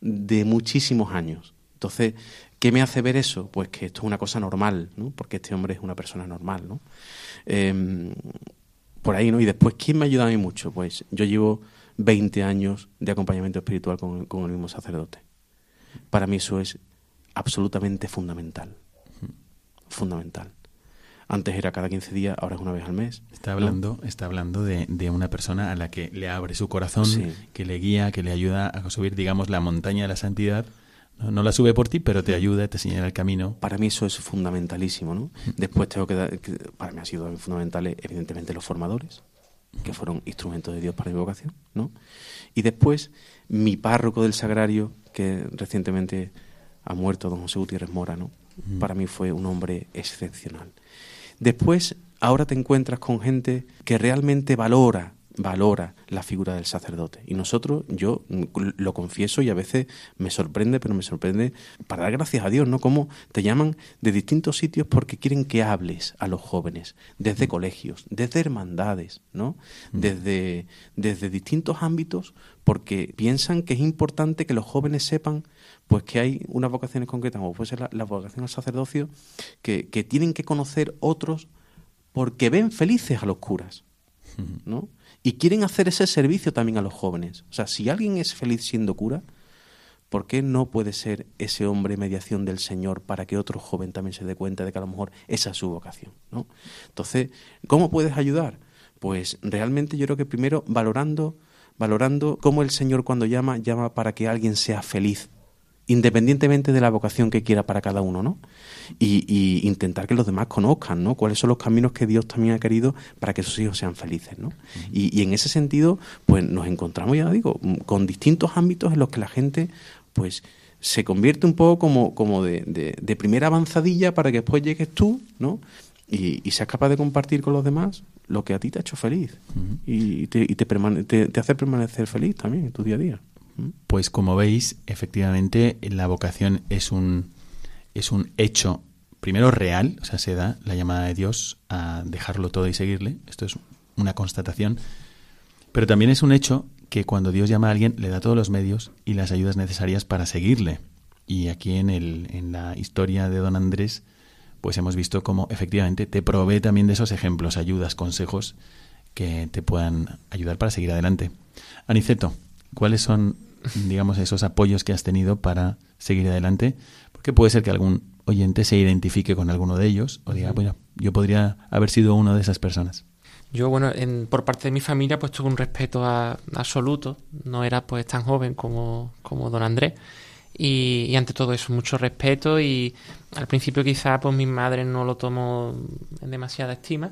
de muchísimos años. Entonces, ¿qué me hace ver eso? Pues que esto es una cosa normal, ¿no? Porque este hombre es una persona normal, ¿no? Em, por ahí, ¿no? Y después, ¿quién me ha ayudado a mí mucho? Pues yo llevo 20 años de acompañamiento espiritual con, con el mismo sacerdote. Para mí eso es absolutamente fundamental fundamental. Antes era cada 15 días, ahora es una vez al mes. Está hablando, está hablando de, de, una persona a la que le abre su corazón, que le guía, que le ayuda a subir, digamos, la montaña de la santidad. No, la sube por ti, pero te ayuda, te señala el camino. Para mí eso es fundamentalísimo, ¿no? Después tengo que dar, para mí ha sido fundamental, evidentemente, los formadores, que fueron instrumentos de Dios para mi vocación, ¿no? Y después, mi párroco del sagrario, que recientemente ha muerto, don José Gutiérrez Mora, ¿no? Para mí fue un hombre excepcional. Después, ahora te encuentras con gente que realmente valora valora la figura del sacerdote. Y nosotros, yo lo confieso y a veces me sorprende, pero me sorprende para dar gracias a Dios, ¿no? Como te llaman de distintos sitios porque quieren que hables a los jóvenes, desde colegios, desde hermandades, ¿no? Desde, desde distintos ámbitos, porque piensan que es importante que los jóvenes sepan pues que hay unas vocaciones concretas, como puede ser la, vocación al sacerdocio, que, que, tienen que conocer otros porque ven felices a los curas, ¿no? Y quieren hacer ese servicio también a los jóvenes. O sea, si alguien es feliz siendo cura, ¿por qué no puede ser ese hombre mediación del Señor para que otro joven también se dé cuenta de que a lo mejor esa es su vocación, ¿no? Entonces, ¿cómo puedes ayudar? Pues realmente yo creo que primero valorando valorando cómo el Señor cuando llama, llama para que alguien sea feliz independientemente de la vocación que quiera para cada uno, ¿no? Y, intentar que los demás conozcan, ¿no? Cuáles son los caminos que Dios también ha querido para que sus hijos sean felices, ¿no? y, en ese sentido, pues nos encontramos, ya digo, con distintos ámbitos en los que la gente, pues, se convierte un poco como, como de, de, primera avanzadilla para que después llegues tú, ¿no? Y, seas capaz de compartir con los demás lo que a ti te ha hecho feliz y, te, y te, te hace permanecer feliz también en tu día a día. Pues como veis, efectivamente la vocación es un, es un hecho primero real, o sea, se da la llamada de Dios a dejarlo todo y seguirle, esto es una constatación, pero también es un hecho que cuando Dios llama a alguien le da todos los medios y las ayudas necesarias para seguirle. Y aquí en, el, en la historia de don Andrés, pues hemos visto cómo efectivamente te provee también de esos ejemplos, ayudas, consejos que te puedan ayudar para seguir adelante. Aniceto, ¿Cuáles son, digamos, esos apoyos que has tenido para seguir adelante? Porque puede ser que algún oyente se identifique con alguno de ellos o diga, bueno, yo podría haber sido uno de esas personas. Yo, bueno, en, por parte de mi familia, pues tuve un respeto absoluto. No era pues tan joven como, como don Andrés. Y, y, ante todo eso, mucho respeto. Y al principio, quizá, pues mi madre no lo tomó en demasiada estima.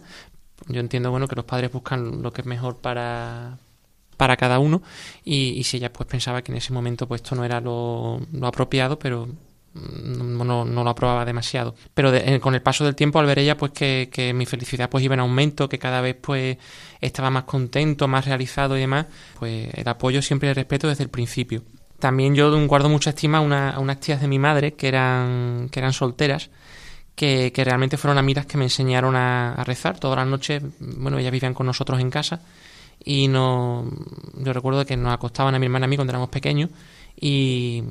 Yo entiendo, bueno, que los padres buscan lo que es mejor para, para cada uno. Y, si ella pues pensaba que en ese momento pues esto no era lo, apropiado pero no, no, lo aprobaba demasiado. Pero con el paso del tiempo al ver ella pues que, mi felicidad pues iba en aumento que cada vez pues estaba más contento más realizado y demás pues el apoyo siempre el respeto desde el principio. También yo guardo mucha estima a, una, unas tías de mi madre que eran que eran solteras que, realmente fueron amigas que me enseñaron a, a rezar. Todas las noches bueno ellas vivían con nosotros en casa y no, yo recuerdo que nos acostaban a mi hermana y a mí cuando éramos pequeños y,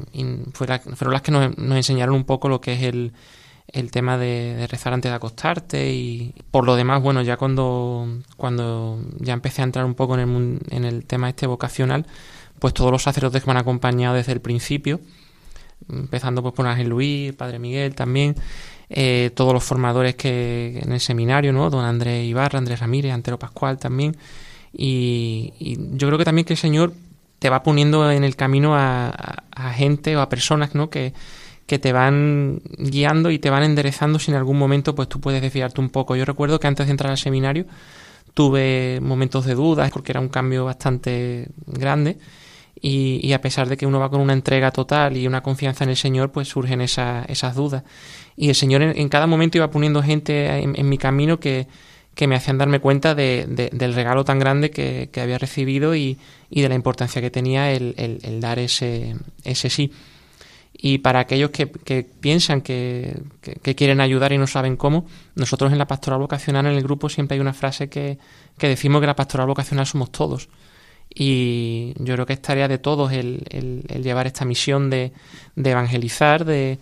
fueron las que nos, enseñaron un poco lo que es el, el tema de, rezar antes de acostarte y por lo demás, bueno, ya cuando, cuando ya empecé a entrar un poco en el, en el tema este vocacional, pues todos los sacerdotes que me han acompañado desde el principio, empezando pues por Ángel Luis, Padre Miguel también, eh, todos los formadores que en el seminario, ¿no? Don Andrés Ibarra, Andrés Ramírez, Antero Pascual también, y, yo creo que también que el Señor te va poniendo en el camino a, gente o a personas, ¿no? Que, que te van guiando y te van enderezando si en algún momento pues tú puedes desviarte un poco. Yo recuerdo que antes de entrar al seminario tuve momentos de dudas porque era un cambio bastante grande y, a pesar de que uno va con una entrega total y una confianza en el Señor, pues surgen esas dudas. Y el Señor en, cada momento iba poniendo gente en, mi camino que, me hacían darme cuenta de, del regalo tan grande que, había recibido y, de la importancia que tenía el, dar ese, ese sí. Y para aquellos que, piensan que, quieren ayudar y no saben cómo, nosotros en la pastoral vocacional, en el grupo, siempre hay una frase que, decimos que la pastoral vocacional somos todos. Y yo creo que es tarea de todos el, llevar esta misión de, evangelizar, de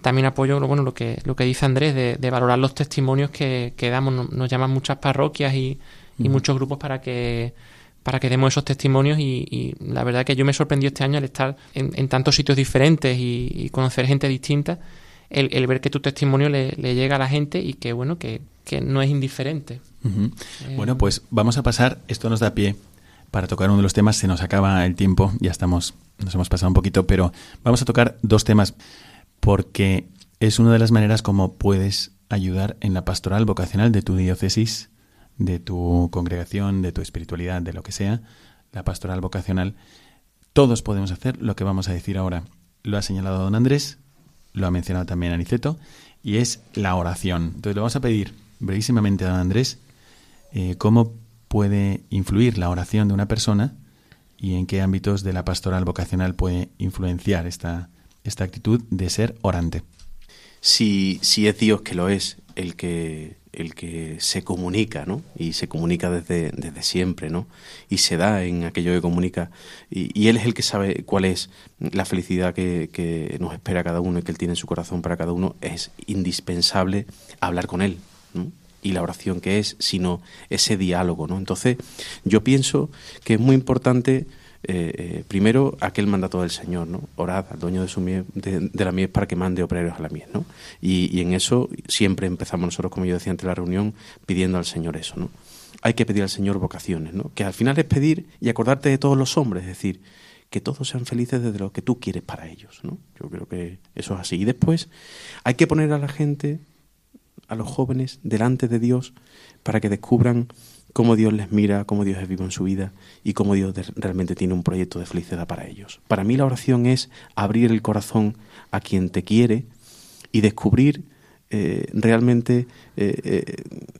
también apoyo bueno, lo, que, lo que dice Andrés, de, valorar los testimonios que, damos. Nos, llaman muchas parroquias y, y muchos grupos para que para que demos esos testimonios y, la verdad que yo me sorprendió este año al estar en, tantos sitios diferentes y, conocer gente distinta, el, ver que tu testimonio le, llega a la gente y que bueno, que, no es indiferente. Eh, bueno, pues vamos a pasar, esto nos da pie para tocar uno de los temas, se nos acaba el tiempo, ya estamos, nos hemos pasado un poquito, pero vamos a tocar dos temas porque es una de las maneras como puedes ayudar en la pastoral vocacional de tu diócesis de tu congregación, de tu espiritualidad, de lo que sea, la pastoral vocacional, todos podemos hacer lo que vamos a decir ahora. Lo ha señalado don Andrés, lo ha mencionado también Aniceto, y es la oración. Entonces le vamos a pedir brevísimamente a don Andrés eh, cómo puede influir la oración de una persona y en qué ámbitos de la pastoral vocacional puede influenciar esta, esta actitud de ser orante. Si, si es Dios que lo es, el que el que se comunica, ¿no? Y se comunica desde, desde siempre, ¿no? Y se da en aquello que comunica. Y, Él es el que sabe cuál es la felicidad que, que, nos espera cada uno y que Él tiene en su corazón para cada uno. Es indispensable hablar con Él. Y la oración que es, sino ese diálogo, ¿no? Entonces, yo pienso que es muy importante eh, eh, primero aquel mandato del Señor, ¿no? Orad al dueño de, su de, la mies para que mande obreros a la mies, ¿no? Y, en eso siempre empezamos nosotros, como yo decía ante la reunión, pidiendo al Señor eso, ¿no? Hay que pedir al Señor vocaciones, ¿no? Que al final es pedir y acordarte de todos los hombres, es decir, que todos sean felices desde lo que tú quieres para ellos, ¿no? Yo creo que eso es así. Y después hay que poner a la gente, a los jóvenes, delante de Dios para que descubran cómo Dios les mira, cómo Dios es vivo en su vida y cómo Dios realmente tiene un proyecto de felicidad para ellos. Para mí la oración es abrir el corazón a quien te quiere y descubrir eh, realmente eh, eh,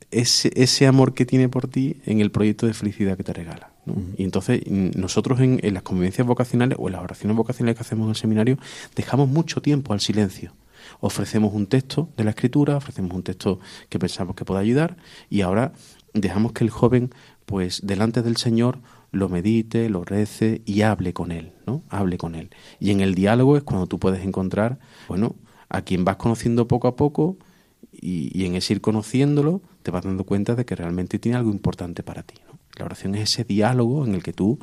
ese, ese, amor que tiene por ti en el proyecto de felicidad que te regala. Y entonces nosotros en, en, las convivencias vocacionales o en las oraciones vocacionales que hacemos en el seminario dejamos mucho tiempo al silencio. Ofrecemos un texto de la escritura, ofrecemos un texto que pensamos que pueda ayudar y ahora dejamos que el joven, pues delante del Señor, lo medite, lo rece y hable con él, ¿no? Hable con él. Y en el diálogo es cuando tú puedes encontrar, bueno, a quien vas conociendo poco a poco y, en ese ir conociéndolo te vas dando cuenta de que realmente tiene algo importante para ti, ¿no? La oración es ese diálogo en el que tú,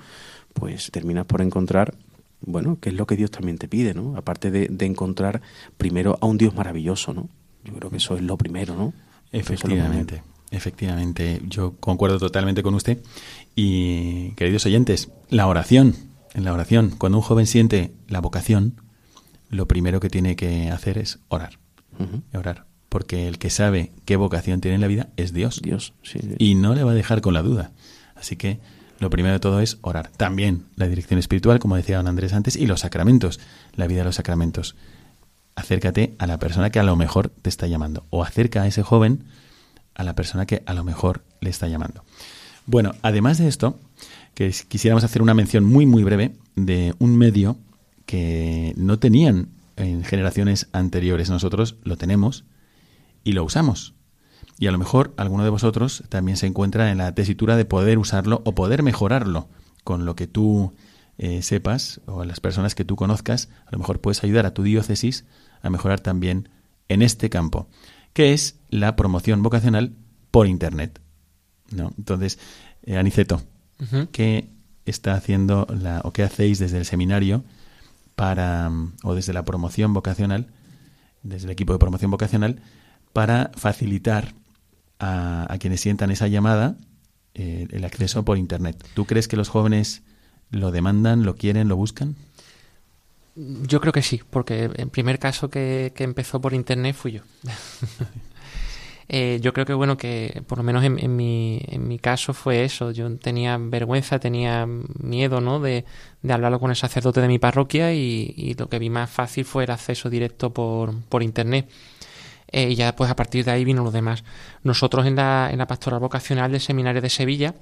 pues, terminas por encontrar bueno, que es lo que Dios también te pide, ¿no? Aparte de, de, encontrar primero a un Dios maravilloso, ¿no? Yo creo que eso es lo primero, ¿no? Efectivamente. Efectivamente, yo concuerdo totalmente con usted. Y, queridos oyentes, la oración, en la oración, cuando un joven siente la vocación, lo primero que tiene que hacer es orar. Orar. Porque el que sabe qué vocación tiene en la vida es Dios. Dios, Y no le va a dejar con la duda. Así que lo primero de todo es orar. También la dirección espiritual, como decía don Andrés antes, y los sacramentos, la vida de los sacramentos. Acércate a la persona que a lo mejor te está llamando. O acerca a ese joven a la persona que a lo mejor le está llamando. Bueno, además de esto, que quisiéramos hacer una mención muy muy breve de un medio que no tenían en generaciones anteriores. Nosotros lo tenemos y lo usamos. Y a lo mejor alguno de vosotros también se encuentra en la tesitura de poder usarlo o poder mejorarlo con lo que tú eh, sepas o las personas que tú conozcas. A lo mejor puedes ayudar a tu diócesis a mejorar también en este campo, que es la promoción vocacional por Internet. ¿no? Entonces, eh, Aniceto, ¿qué está haciendo la, o qué hacéis desde el seminario para, o desde la promoción vocacional, desde el equipo de promoción vocacional, para facilitar a, quienes sientan esa llamada eh, el acceso por Internet? ¿Tú crees que los jóvenes lo demandan, lo quieren, lo buscan? Yo creo que sí, porque el primer caso que, empezó por internet fui yo. Eh, yo creo que bueno que por lo menos en, mi, en mi caso fue eso. Yo tenía vergüenza, tenía miedo, ¿no? De, de hablarlo con el sacerdote de mi parroquia y, lo que vi más fácil fue el acceso directo por, por internet. Eh, y ya pues a partir de ahí vino lo demás. Nosotros en la, en la pastoral vocacional del Seminario de Sevilla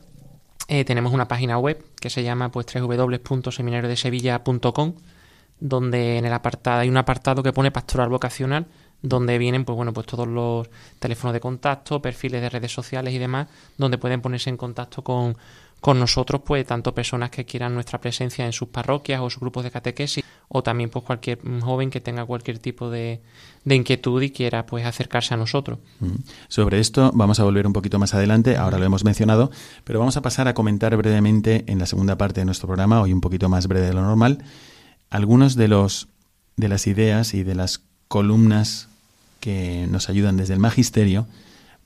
eh, tenemos una página web que se llama pues www.seminariodesevilla.com donde en el apartado hay un apartado que pone pastoral vocacional donde vienen pues bueno pues todos los teléfonos de contacto perfiles de redes sociales y demás donde pueden ponerse en contacto con, con nosotros pues tanto personas que quieran nuestra presencia en sus parroquias o sus grupos de catequesis o también pues cualquier joven que tenga cualquier tipo de, de inquietud y quiera pues acercarse a nosotros. Sobre esto vamos a volver un poquito más adelante, ahora lo hemos mencionado, pero vamos a pasar a comentar brevemente en la segunda parte de nuestro programa, hoy un poquito más breve de lo normal, algunos de los de las ideas y de las columnas que nos ayudan desde el magisterio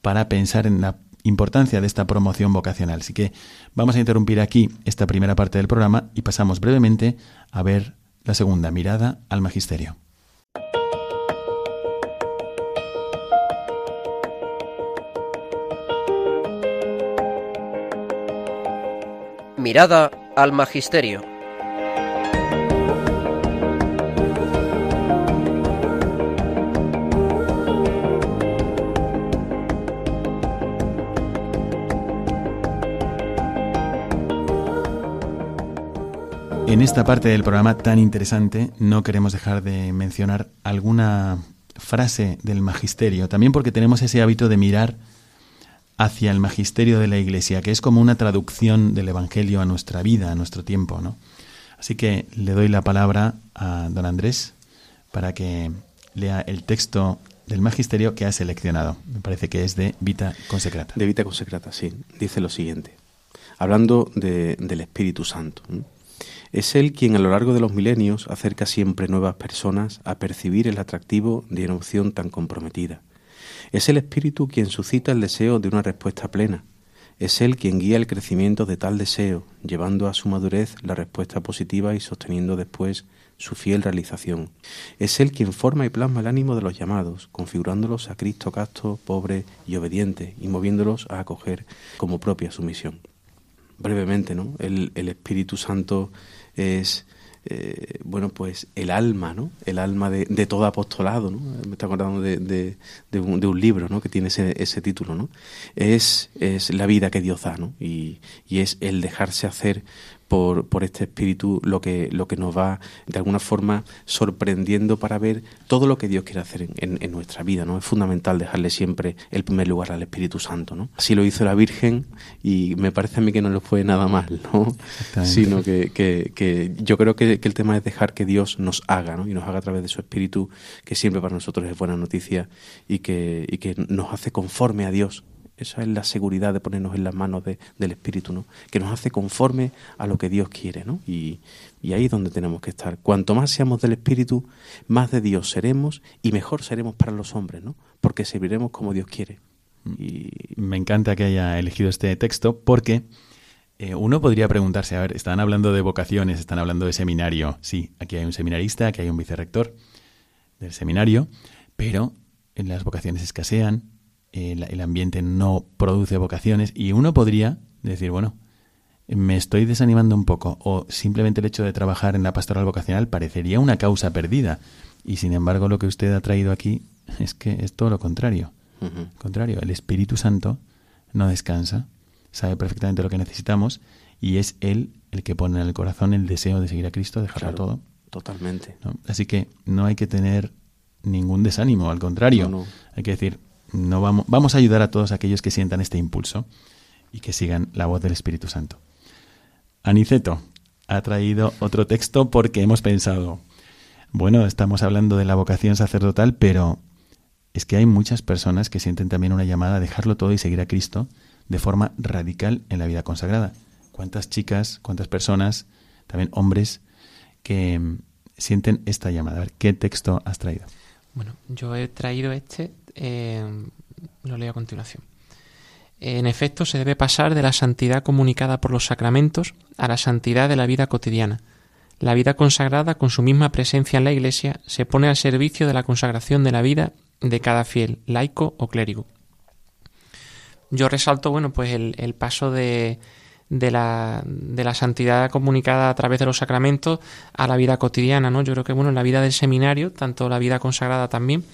para pensar en la importancia de esta promoción vocacional. Así que vamos a interrumpir aquí esta primera parte del programa y pasamos brevemente a ver la segunda mirada al magisterio. Mirada al magisterio. En esta parte del programa tan interesante no queremos dejar de mencionar alguna frase del magisterio, también porque tenemos ese hábito de mirar hacia el magisterio de la Iglesia, que es como una traducción del Evangelio a nuestra vida, a nuestro tiempo, ¿no? Así que le doy la palabra a don Andrés para que lea el texto del magisterio que ha seleccionado. Me parece que es de Vita Consecrata. De Vita Consecrata, sí. Dice lo siguiente, hablando del Espíritu Santo. Es Él quien a lo largo de los milenios acerca siempre nuevas personas a percibir el atractivo de una opción tan comprometida. Es el Espíritu quien suscita el deseo de una respuesta plena. Es Él quien guía el crecimiento de tal deseo, llevando a su madurez la respuesta positiva y sosteniendo después su fiel realización. Es Él quien forma y plasma el ánimo de los llamados, configurándolos a Cristo casto, pobre y obediente, y moviéndolos a acoger como propia su misión. Brevemente, ¿no? El, el Espíritu Santo es eh, bueno pues el alma no el alma de, todo apostolado ¿no? me está acordando de, de, de, un, de un, libro ¿no? que tiene ese, ese título no es, es la vida que Dios da ¿no? y, y es el dejarse hacer por, por, este espíritu lo que, lo que nos va de alguna forma sorprendiendo para ver todo lo que Dios quiere hacer en, en, nuestra vida. ¿no? Es fundamental dejarle siempre el primer lugar al Espíritu Santo. ¿no? Así lo hizo la Virgen y me parece a mí que no lo fue nada mal, ¿no? sino que, que, que, yo creo que, que, el tema es dejar que Dios nos haga ¿no? y nos haga a través de su espíritu, que siempre para nosotros es buena noticia y que, y que nos hace conforme a Dios esa es la seguridad de ponernos en las manos de, del Espíritu, ¿no? Que nos hace conforme a lo que Dios quiere, ¿no? Y, y ahí es donde tenemos que estar. Cuanto más seamos del Espíritu, más de Dios seremos y mejor seremos para los hombres, ¿no? Porque serviremos como Dios quiere. Y... Me encanta que haya elegido este texto porque eh, uno podría preguntarse, a ver, están hablando de vocaciones, están hablando de seminario. Sí, aquí hay un seminarista, aquí hay un vicerrector del seminario, pero en las vocaciones escasean, el, ambiente no produce vocaciones y uno podría decir, bueno, me estoy desanimando un poco o simplemente el hecho de trabajar en la pastoral vocacional parecería una causa perdida y sin embargo lo que usted ha traído aquí es que es todo lo contrario. Contrario, el Espíritu Santo no descansa, sabe perfectamente lo que necesitamos y es Él el que pone en el corazón el deseo de seguir a Cristo, dejarlo todo. Totalmente. Así que no hay que tener ningún desánimo, al contrario, hay que decir, no vamos, vamos a ayudar a todos aquellos que sientan este impulso y que sigan la voz del Espíritu Santo. Aniceto ha traído otro texto porque hemos pensado, bueno, estamos hablando de la vocación sacerdotal, pero es que hay muchas personas que sienten también una llamada a dejarlo todo y seguir a Cristo de forma radical en la vida consagrada. ¿Cuántas chicas, cuántas personas, también hombres, que sienten esta llamada? A ver, ¿qué texto has traído? Bueno, yo he traído este, eh, lo leo a continuación. En efecto, se debe pasar de la santidad comunicada por los sacramentos a la santidad de la vida cotidiana. La vida consagrada, con su misma presencia en la Iglesia, se pone al servicio de la consagración de la vida de cada fiel, laico o clérigo. Yo resalto, bueno, pues el, paso de, de, la, de la santidad comunicada a través de los sacramentos a la vida cotidiana, ¿no? Yo creo que, bueno, en la vida del seminario, tanto la vida consagrada también,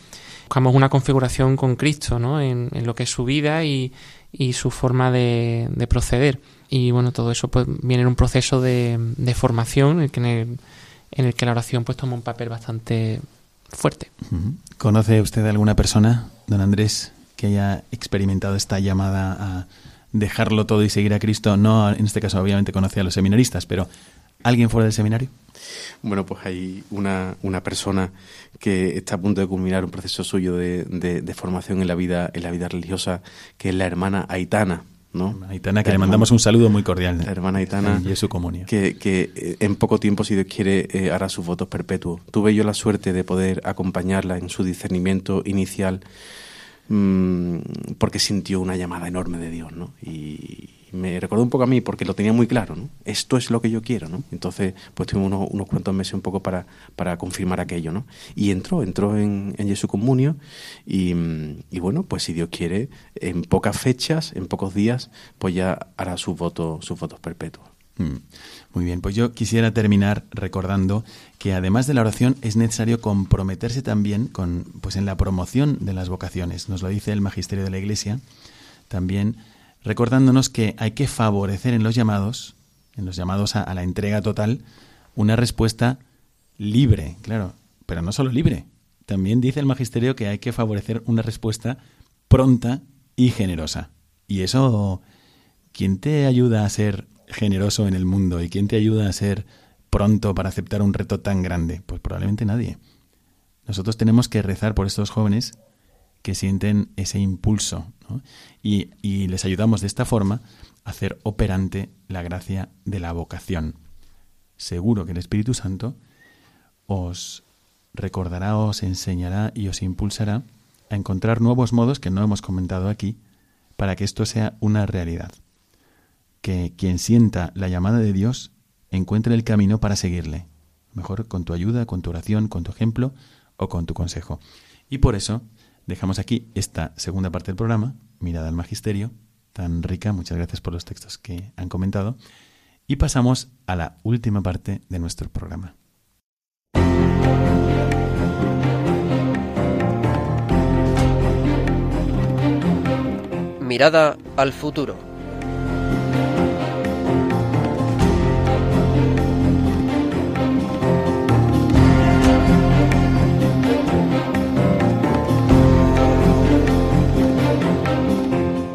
buscamos una configuración con Cristo, ¿no? En, lo que es su vida y, su forma de, de, proceder. Y bueno, todo eso pues viene en un proceso de, de formación en el, que la oración pues toma un papel bastante fuerte. ¿Conoce usted alguna persona, don Andrés, que haya experimentado esta llamada a dejarlo todo y seguir a Cristo? No, en este caso obviamente conoce a los seminaristas, pero ¿alguien fuera del seminario? Bueno, pues hay una, una persona que está a punto de culminar un proceso suyo de, de, formación en la vida en la vida religiosa, que es la hermana Aitana. ¿no? Aitana, que le mandamos un saludo muy cordial. La hermana Aitana. Y su comunión. Que, que, eh, en poco tiempo, si Dios quiere, eh, hará sus votos perpetuos. Tuve yo la suerte de poder acompañarla en su discernimiento inicial mmm, porque sintió una llamada enorme de Dios, ¿no? Y, me recordó un poco a mí porque lo tenía muy claro, ¿no? Esto es lo que yo quiero, ¿no? Entonces, pues tuvimos unos, unos cuantos meses un poco para, para confirmar aquello, ¿no? Y entró, entró en, en Comunio y, y, bueno, pues si Dios quiere, en pocas fechas, en pocos días, pues ya hará sus votos, sus votos perpetuos. Mm. Muy bien, pues yo quisiera terminar recordando que además de la oración es necesario comprometerse también con, pues en la promoción de las vocaciones. Nos lo dice el magisterio de la Iglesia. También recordándonos que hay que favorecer en los llamados, en los llamados a, la entrega total, una respuesta libre, claro, pero no solo libre. También dice el magisterio que hay que favorecer una respuesta pronta y generosa. Y eso, ¿quién te ayuda a ser generoso en el mundo y quién te ayuda a ser pronto para aceptar un reto tan grande? Pues probablemente nadie. Nosotros tenemos que rezar por estos jóvenes que sienten ese impulso y, y les ayudamos de esta forma a hacer operante la gracia de la vocación. Seguro que el Espíritu Santo os recordará, os enseñará y os impulsará a encontrar nuevos modos que no hemos comentado aquí para que esto sea una realidad. Que quien sienta la llamada de Dios encuentre el camino para seguirle, mejor con tu ayuda, con tu oración, con tu ejemplo o con tu consejo. Y por eso Dejamos aquí esta segunda parte del programa, Mirada al Magisterio, tan rica, muchas gracias por los textos que han comentado, y pasamos a la última parte de nuestro programa. Mirada al futuro.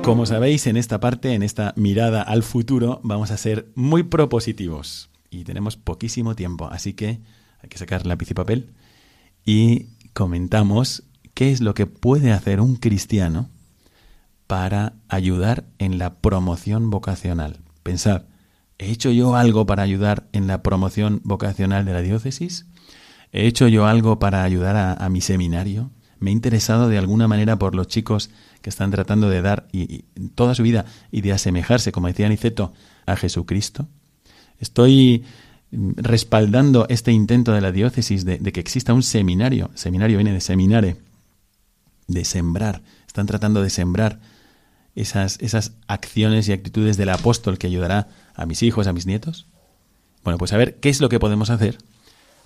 Como sabéis, en esta parte, en esta mirada al futuro, vamos a ser muy propositivos. Y tenemos poquísimo tiempo, así que hay que sacar lápiz y papel. Y comentamos qué es lo que puede hacer un cristiano para ayudar en la promoción vocacional. Pensad, ¿he hecho yo algo para ayudar en la promoción vocacional de la diócesis? ¿He hecho yo algo para ayudar a, a mi seminario? ¿Me he interesado de alguna manera por los chicos que están tratando de dar y, toda su vida y de asemejarse, como decía Aniceto, a Jesucristo? ¿Estoy mm, respaldando este intento de la diócesis de, que exista un seminario? Seminario viene de seminare, de sembrar. Están tratando de sembrar esas, esas acciones y actitudes del apóstol que ayudará a mis hijos, a mis nietos. Bueno, pues a ver qué es lo que podemos hacer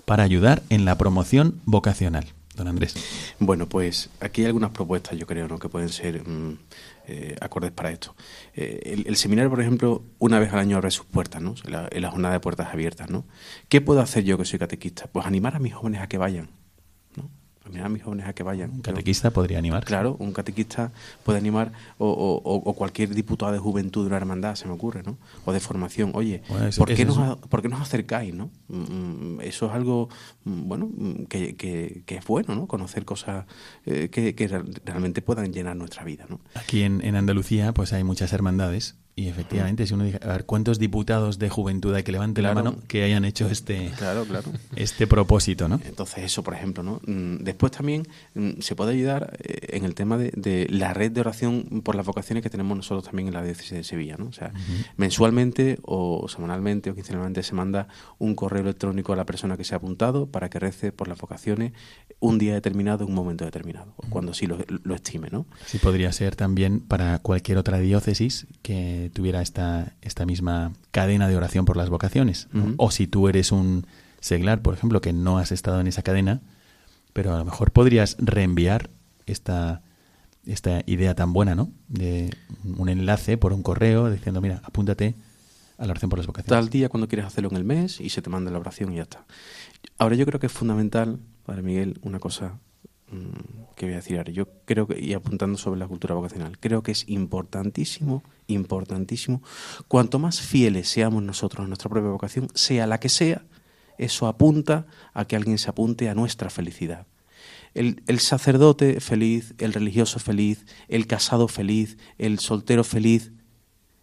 para ayudar en la promoción vocacional Bueno, pues aquí hay algunas propuestas, yo creo, ¿no? que pueden ser mm, eh, acordes para esto. Eh, el, seminario, por ejemplo, una vez al año abre sus puertas, ¿no? En la, jornada de puertas abiertas, ¿no? ¿Qué puedo hacer yo que soy catequista? Pues animar a mis jóvenes a que vayan. Animar a mis jóvenes a que vayan. Un catequista podría animar. Claro, un catequista puede animar o, o- o cualquier diputado de juventud de una hermandad, se me ocurre, ¿no? O de formación. Oye, Bueno, eso- ¿por, qué nos, por qué nos acercáis, no? Mm, mm, Eso es algo, mm, bueno, que, que- que es bueno, ¿no? Conocer cosas eh, que, que real- realmente puedan llenar nuestra vida, ¿no? Aquí en, en Andalucía pues hay muchas hermandades y efectivamente si uno dice, a ver, ¿cuántos diputados de juventud hay que levante la mano que hayan hecho este, Claro, claro. este propósito, ¿no? Entonces eso, por ejemplo, ¿no? Mm, Después también mm, se puede ayudar eh, en el tema de, de la red de oración por las vocaciones que tenemos nosotros también en la diócesis de Sevilla, ¿no? O sea, mensualmente o semanalmente o quincenalmente se manda un correo electrónico a la persona que se ha apuntado para que rece por las vocaciones un día determinado, un momento determinado, cuando sí lo, lo estime, ¿no? Sí podría ser también para cualquier otra diócesis que tuviera esta, esta misma cadena de oración por las vocaciones. O si tú eres un seglar, por ejemplo, que no has estado en esa cadena, pero a lo mejor podrías reenviar esta, esta idea tan buena, ¿no? De un enlace por un correo diciendo, mira, apúntate a la oración por las vocaciones. tal día cuando quieres hacerlo en el mes y se te manda la oración y ya está. Ahora yo creo que es fundamental, Padre Miguel, una cosa que voy a decir ahora. Yo creo que, y apuntando sobre la cultura vocacional, creo que es importantísimo, importantísimo, cuanto más fieles seamos nosotros a nuestra propia vocación, sea la que sea, eso apunta a que alguien se apunte a nuestra felicidad. El, el sacerdote feliz, el religioso feliz, el casado feliz, el soltero feliz,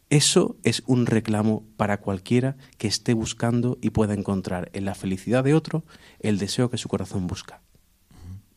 eso es un reclamo para cualquiera que esté buscando y pueda encontrar en la felicidad de otro el deseo que su corazón busca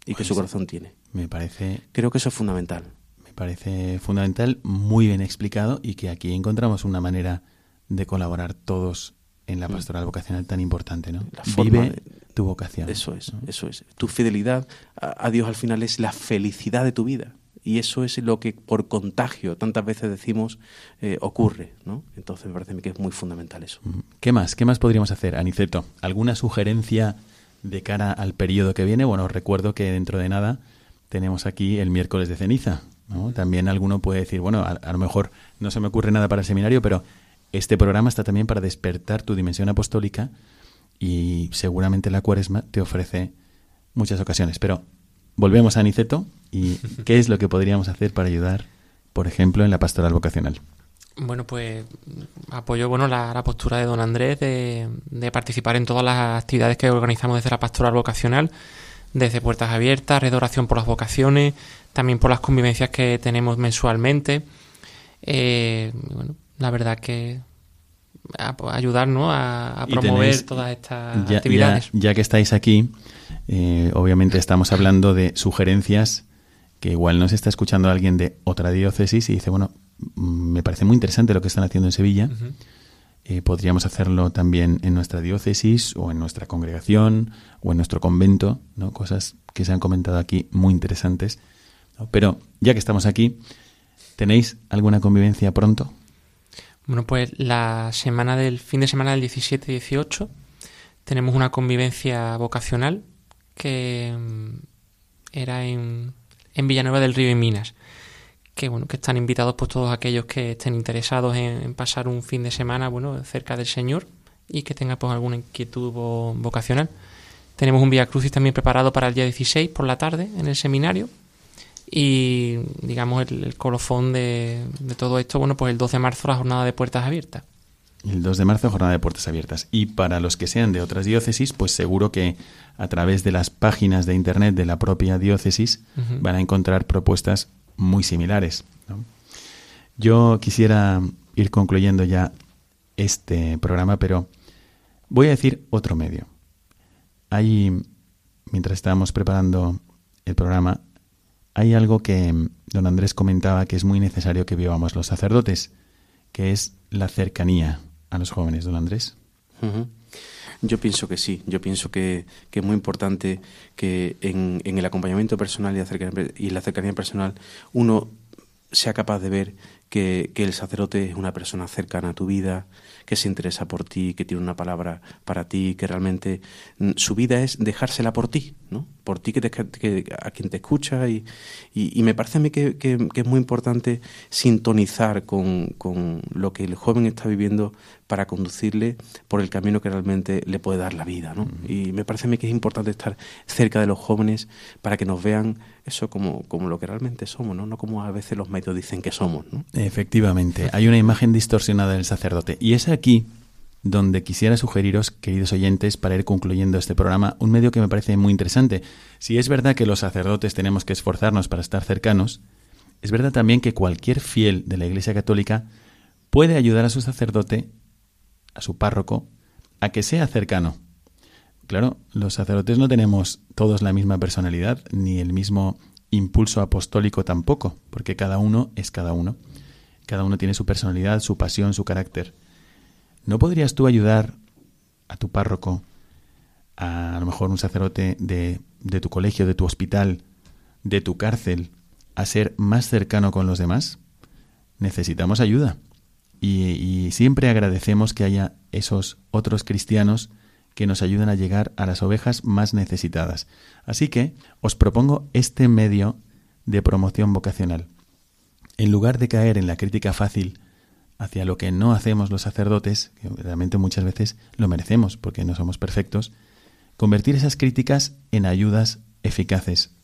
y que Pues su corazón tiene. Me parece Creo que eso es fundamental. Me parece fundamental, muy bien explicado y que aquí encontramos una manera de colaborar todos en la pastoral vocacional tan importante, ¿no? Mm. La forma Vive de- tu vocación. Eso es, eso es. Tu fidelidad a, a Dios al final es la felicidad de tu vida. Y eso es lo que por contagio tantas veces decimos eh, ocurre, ¿no? Entonces me parece que es muy fundamental eso. Mm. ¿Qué más? ¿Qué más podríamos hacer, Aniceto? ¿Alguna sugerencia de cara al periodo que viene? Bueno, os recuerdo que dentro de nada tenemos aquí el miércoles de ceniza. ¿no? También alguno puede decir, bueno, a, a lo mejor no se me ocurre nada para el seminario, pero este programa está también para despertar tu dimensión apostólica y seguramente la cuaresma te ofrece muchas ocasiones. Pero volvemos a Aniceto y qué es lo que podríamos hacer para ayudar, por ejemplo, en la pastoral vocacional. Bueno, pues apoyo bueno la, la postura de don Andrés de, de participar en todas las actividades que organizamos desde la pastoral vocacional, desde puertas abiertas, red de oración por las vocaciones, también por las convivencias que tenemos mensualmente. Eh, bueno, la verdad que a- ayudar ¿no? a, a Y promover todas estas ya, actividades. ya- ya que estáis aquí, eh, obviamente estamos hablando de sugerencias que igual nos está escuchando alguien de otra diócesis y dice, bueno, me parece muy interesante lo que están haciendo en Sevilla. Eh, podríamos hacerlo también en nuestra diócesis o en nuestra congregación o en nuestro convento, ¿no? Cosas que se han comentado aquí muy interesantes. ¿no? Pero ya que estamos aquí, ¿tenéis alguna convivencia pronto? Bueno, pues la semana del fin de semana del 17 y 18 tenemos una convivencia vocacional que mm, era en, en Villanueva del Río y Minas. Que bueno, que están invitados pues todos aquellos que estén interesados en, en pasar un fin de semana, bueno, cerca del Señor y que tengan pues alguna inquietud vo- vocacional. Tenemos un Via Crucis también preparado para el día 16 por la tarde en el seminario. Y digamos el, el colofón de, de todo esto, bueno, pues el 12 de marzo la jornada de puertas abiertas. El 2 de marzo, jornada de puertas abiertas. Y para los que sean de otras diócesis, pues seguro que a través de las páginas de internet de la propia diócesis van a encontrar propuestas muy similares. ¿no? Yo quisiera ir concluyendo ya este programa, pero voy a decir otro medio. Hay, mientras estábamos preparando el programa, hay algo que don Andrés comentaba que es muy necesario que vivamos los sacerdotes, que es la cercanía a los jóvenes, don Andrés. Yo pienso que sí, yo pienso que, que es muy importante que en, en el acompañamiento personal y la, cercanía, la cercanía personal uno sea capaz de ver que, que el sacerdote es una persona cercana a tu vida, que se interesa por ti, que tiene una palabra para ti, que realmente mm, su vida es dejársela por ti, ¿no? Por ti que, que a quien te escucha y, y, me parece a mí que, que, es muy importante sintonizar con, con, lo que el joven está viviendo para conducirle por el camino que realmente le puede dar la vida, ¿no? Y me parece a mí que es importante estar cerca de los jóvenes para que nos vean eso como, como lo que realmente somos, ¿no? No como a veces los medios dicen que somos, ¿no? Efectivamente, hay una imagen distorsionada del sacerdote y esa aquí donde quisiera sugeriros, queridos oyentes, para ir concluyendo este programa, un medio que me parece muy interesante. Si es verdad que los sacerdotes tenemos que esforzarnos para estar cercanos, es verdad también que cualquier fiel de la Iglesia Católica puede ayudar a su sacerdote, a su párroco, a que sea cercano. Claro, los sacerdotes no tenemos todos la misma personalidad, ni el mismo impulso apostólico tampoco, porque cada uno es cada uno. Cada uno tiene su personalidad, su pasión, su carácter. ¿No podrías tú ayudar a tu párroco, a, lo mejor un sacerdote de, tu colegio, de tu hospital, de tu cárcel, a ser más cercano con los demás? Necesitamos ayuda. Y, y, siempre agradecemos que haya esos otros cristianos que nos ayuden a llegar a las ovejas más necesitadas. Así que os propongo este medio de promoción vocacional. En lugar de caer en la crítica fácil hacia lo que no hacemos los sacerdotes, que realmente muchas veces lo merecemos porque no somos perfectos, convertir esas críticas en ayudas eficaces.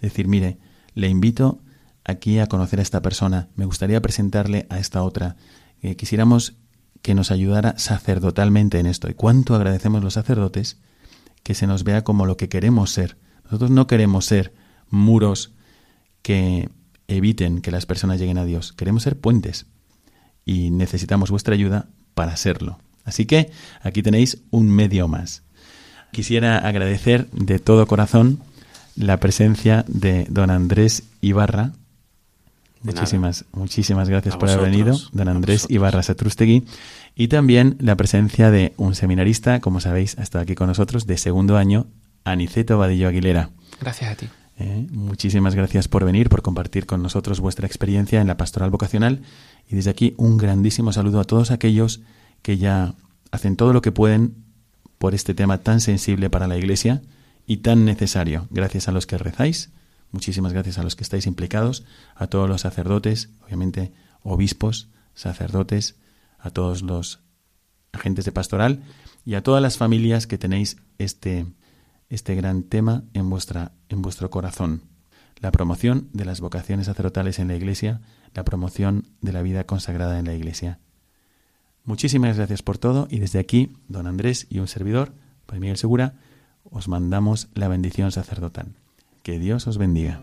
Decir, mire, le invito aquí a conocer a esta persona, me gustaría presentarle a esta otra. Eh, quisiéramos que nos ayudara sacerdotalmente en esto. Y cuánto agradecemos los sacerdotes que se nos vea como lo que queremos ser. Nosotros no queremos ser muros que eviten que las personas lleguen a Dios. Queremos ser puentes y necesitamos vuestra ayuda para serlo. Así que aquí tenéis un medio más. Quisiera agradecer de todo corazón la presencia de don Andrés Ibarra. muchísimas, muchísimas gracias por haber venido, don Andrés Ibarra Satrustegui. Y también la presencia de un seminarista, como sabéis, ha estado aquí con nosotros, de segundo año, Aniceto Vadillo Aguilera. Gracias a ti. Eh, muchísimas gracias por venir, por compartir con nosotros vuestra experiencia en la pastoral vocacional y desde aquí un grandísimo saludo a todos aquellos que ya hacen todo lo que pueden por este tema tan sensible para la Iglesia y tan necesario. Gracias a los que rezáis, muchísimas gracias a los que estáis implicados, a todos los sacerdotes, obviamente obispos, sacerdotes, a todos los agentes de pastoral y a todas las familias que tenéis este, este gran tema en, en vuestro corazón. La promoción de las vocaciones sacerdotales en la Iglesia la promoción de la vida consagrada en la Iglesia. Muchísimas gracias por todo y desde aquí, don Andrés y un servidor, Padre Miguel Segura, os mandamos la bendición sacerdotal. Que Dios os bendiga.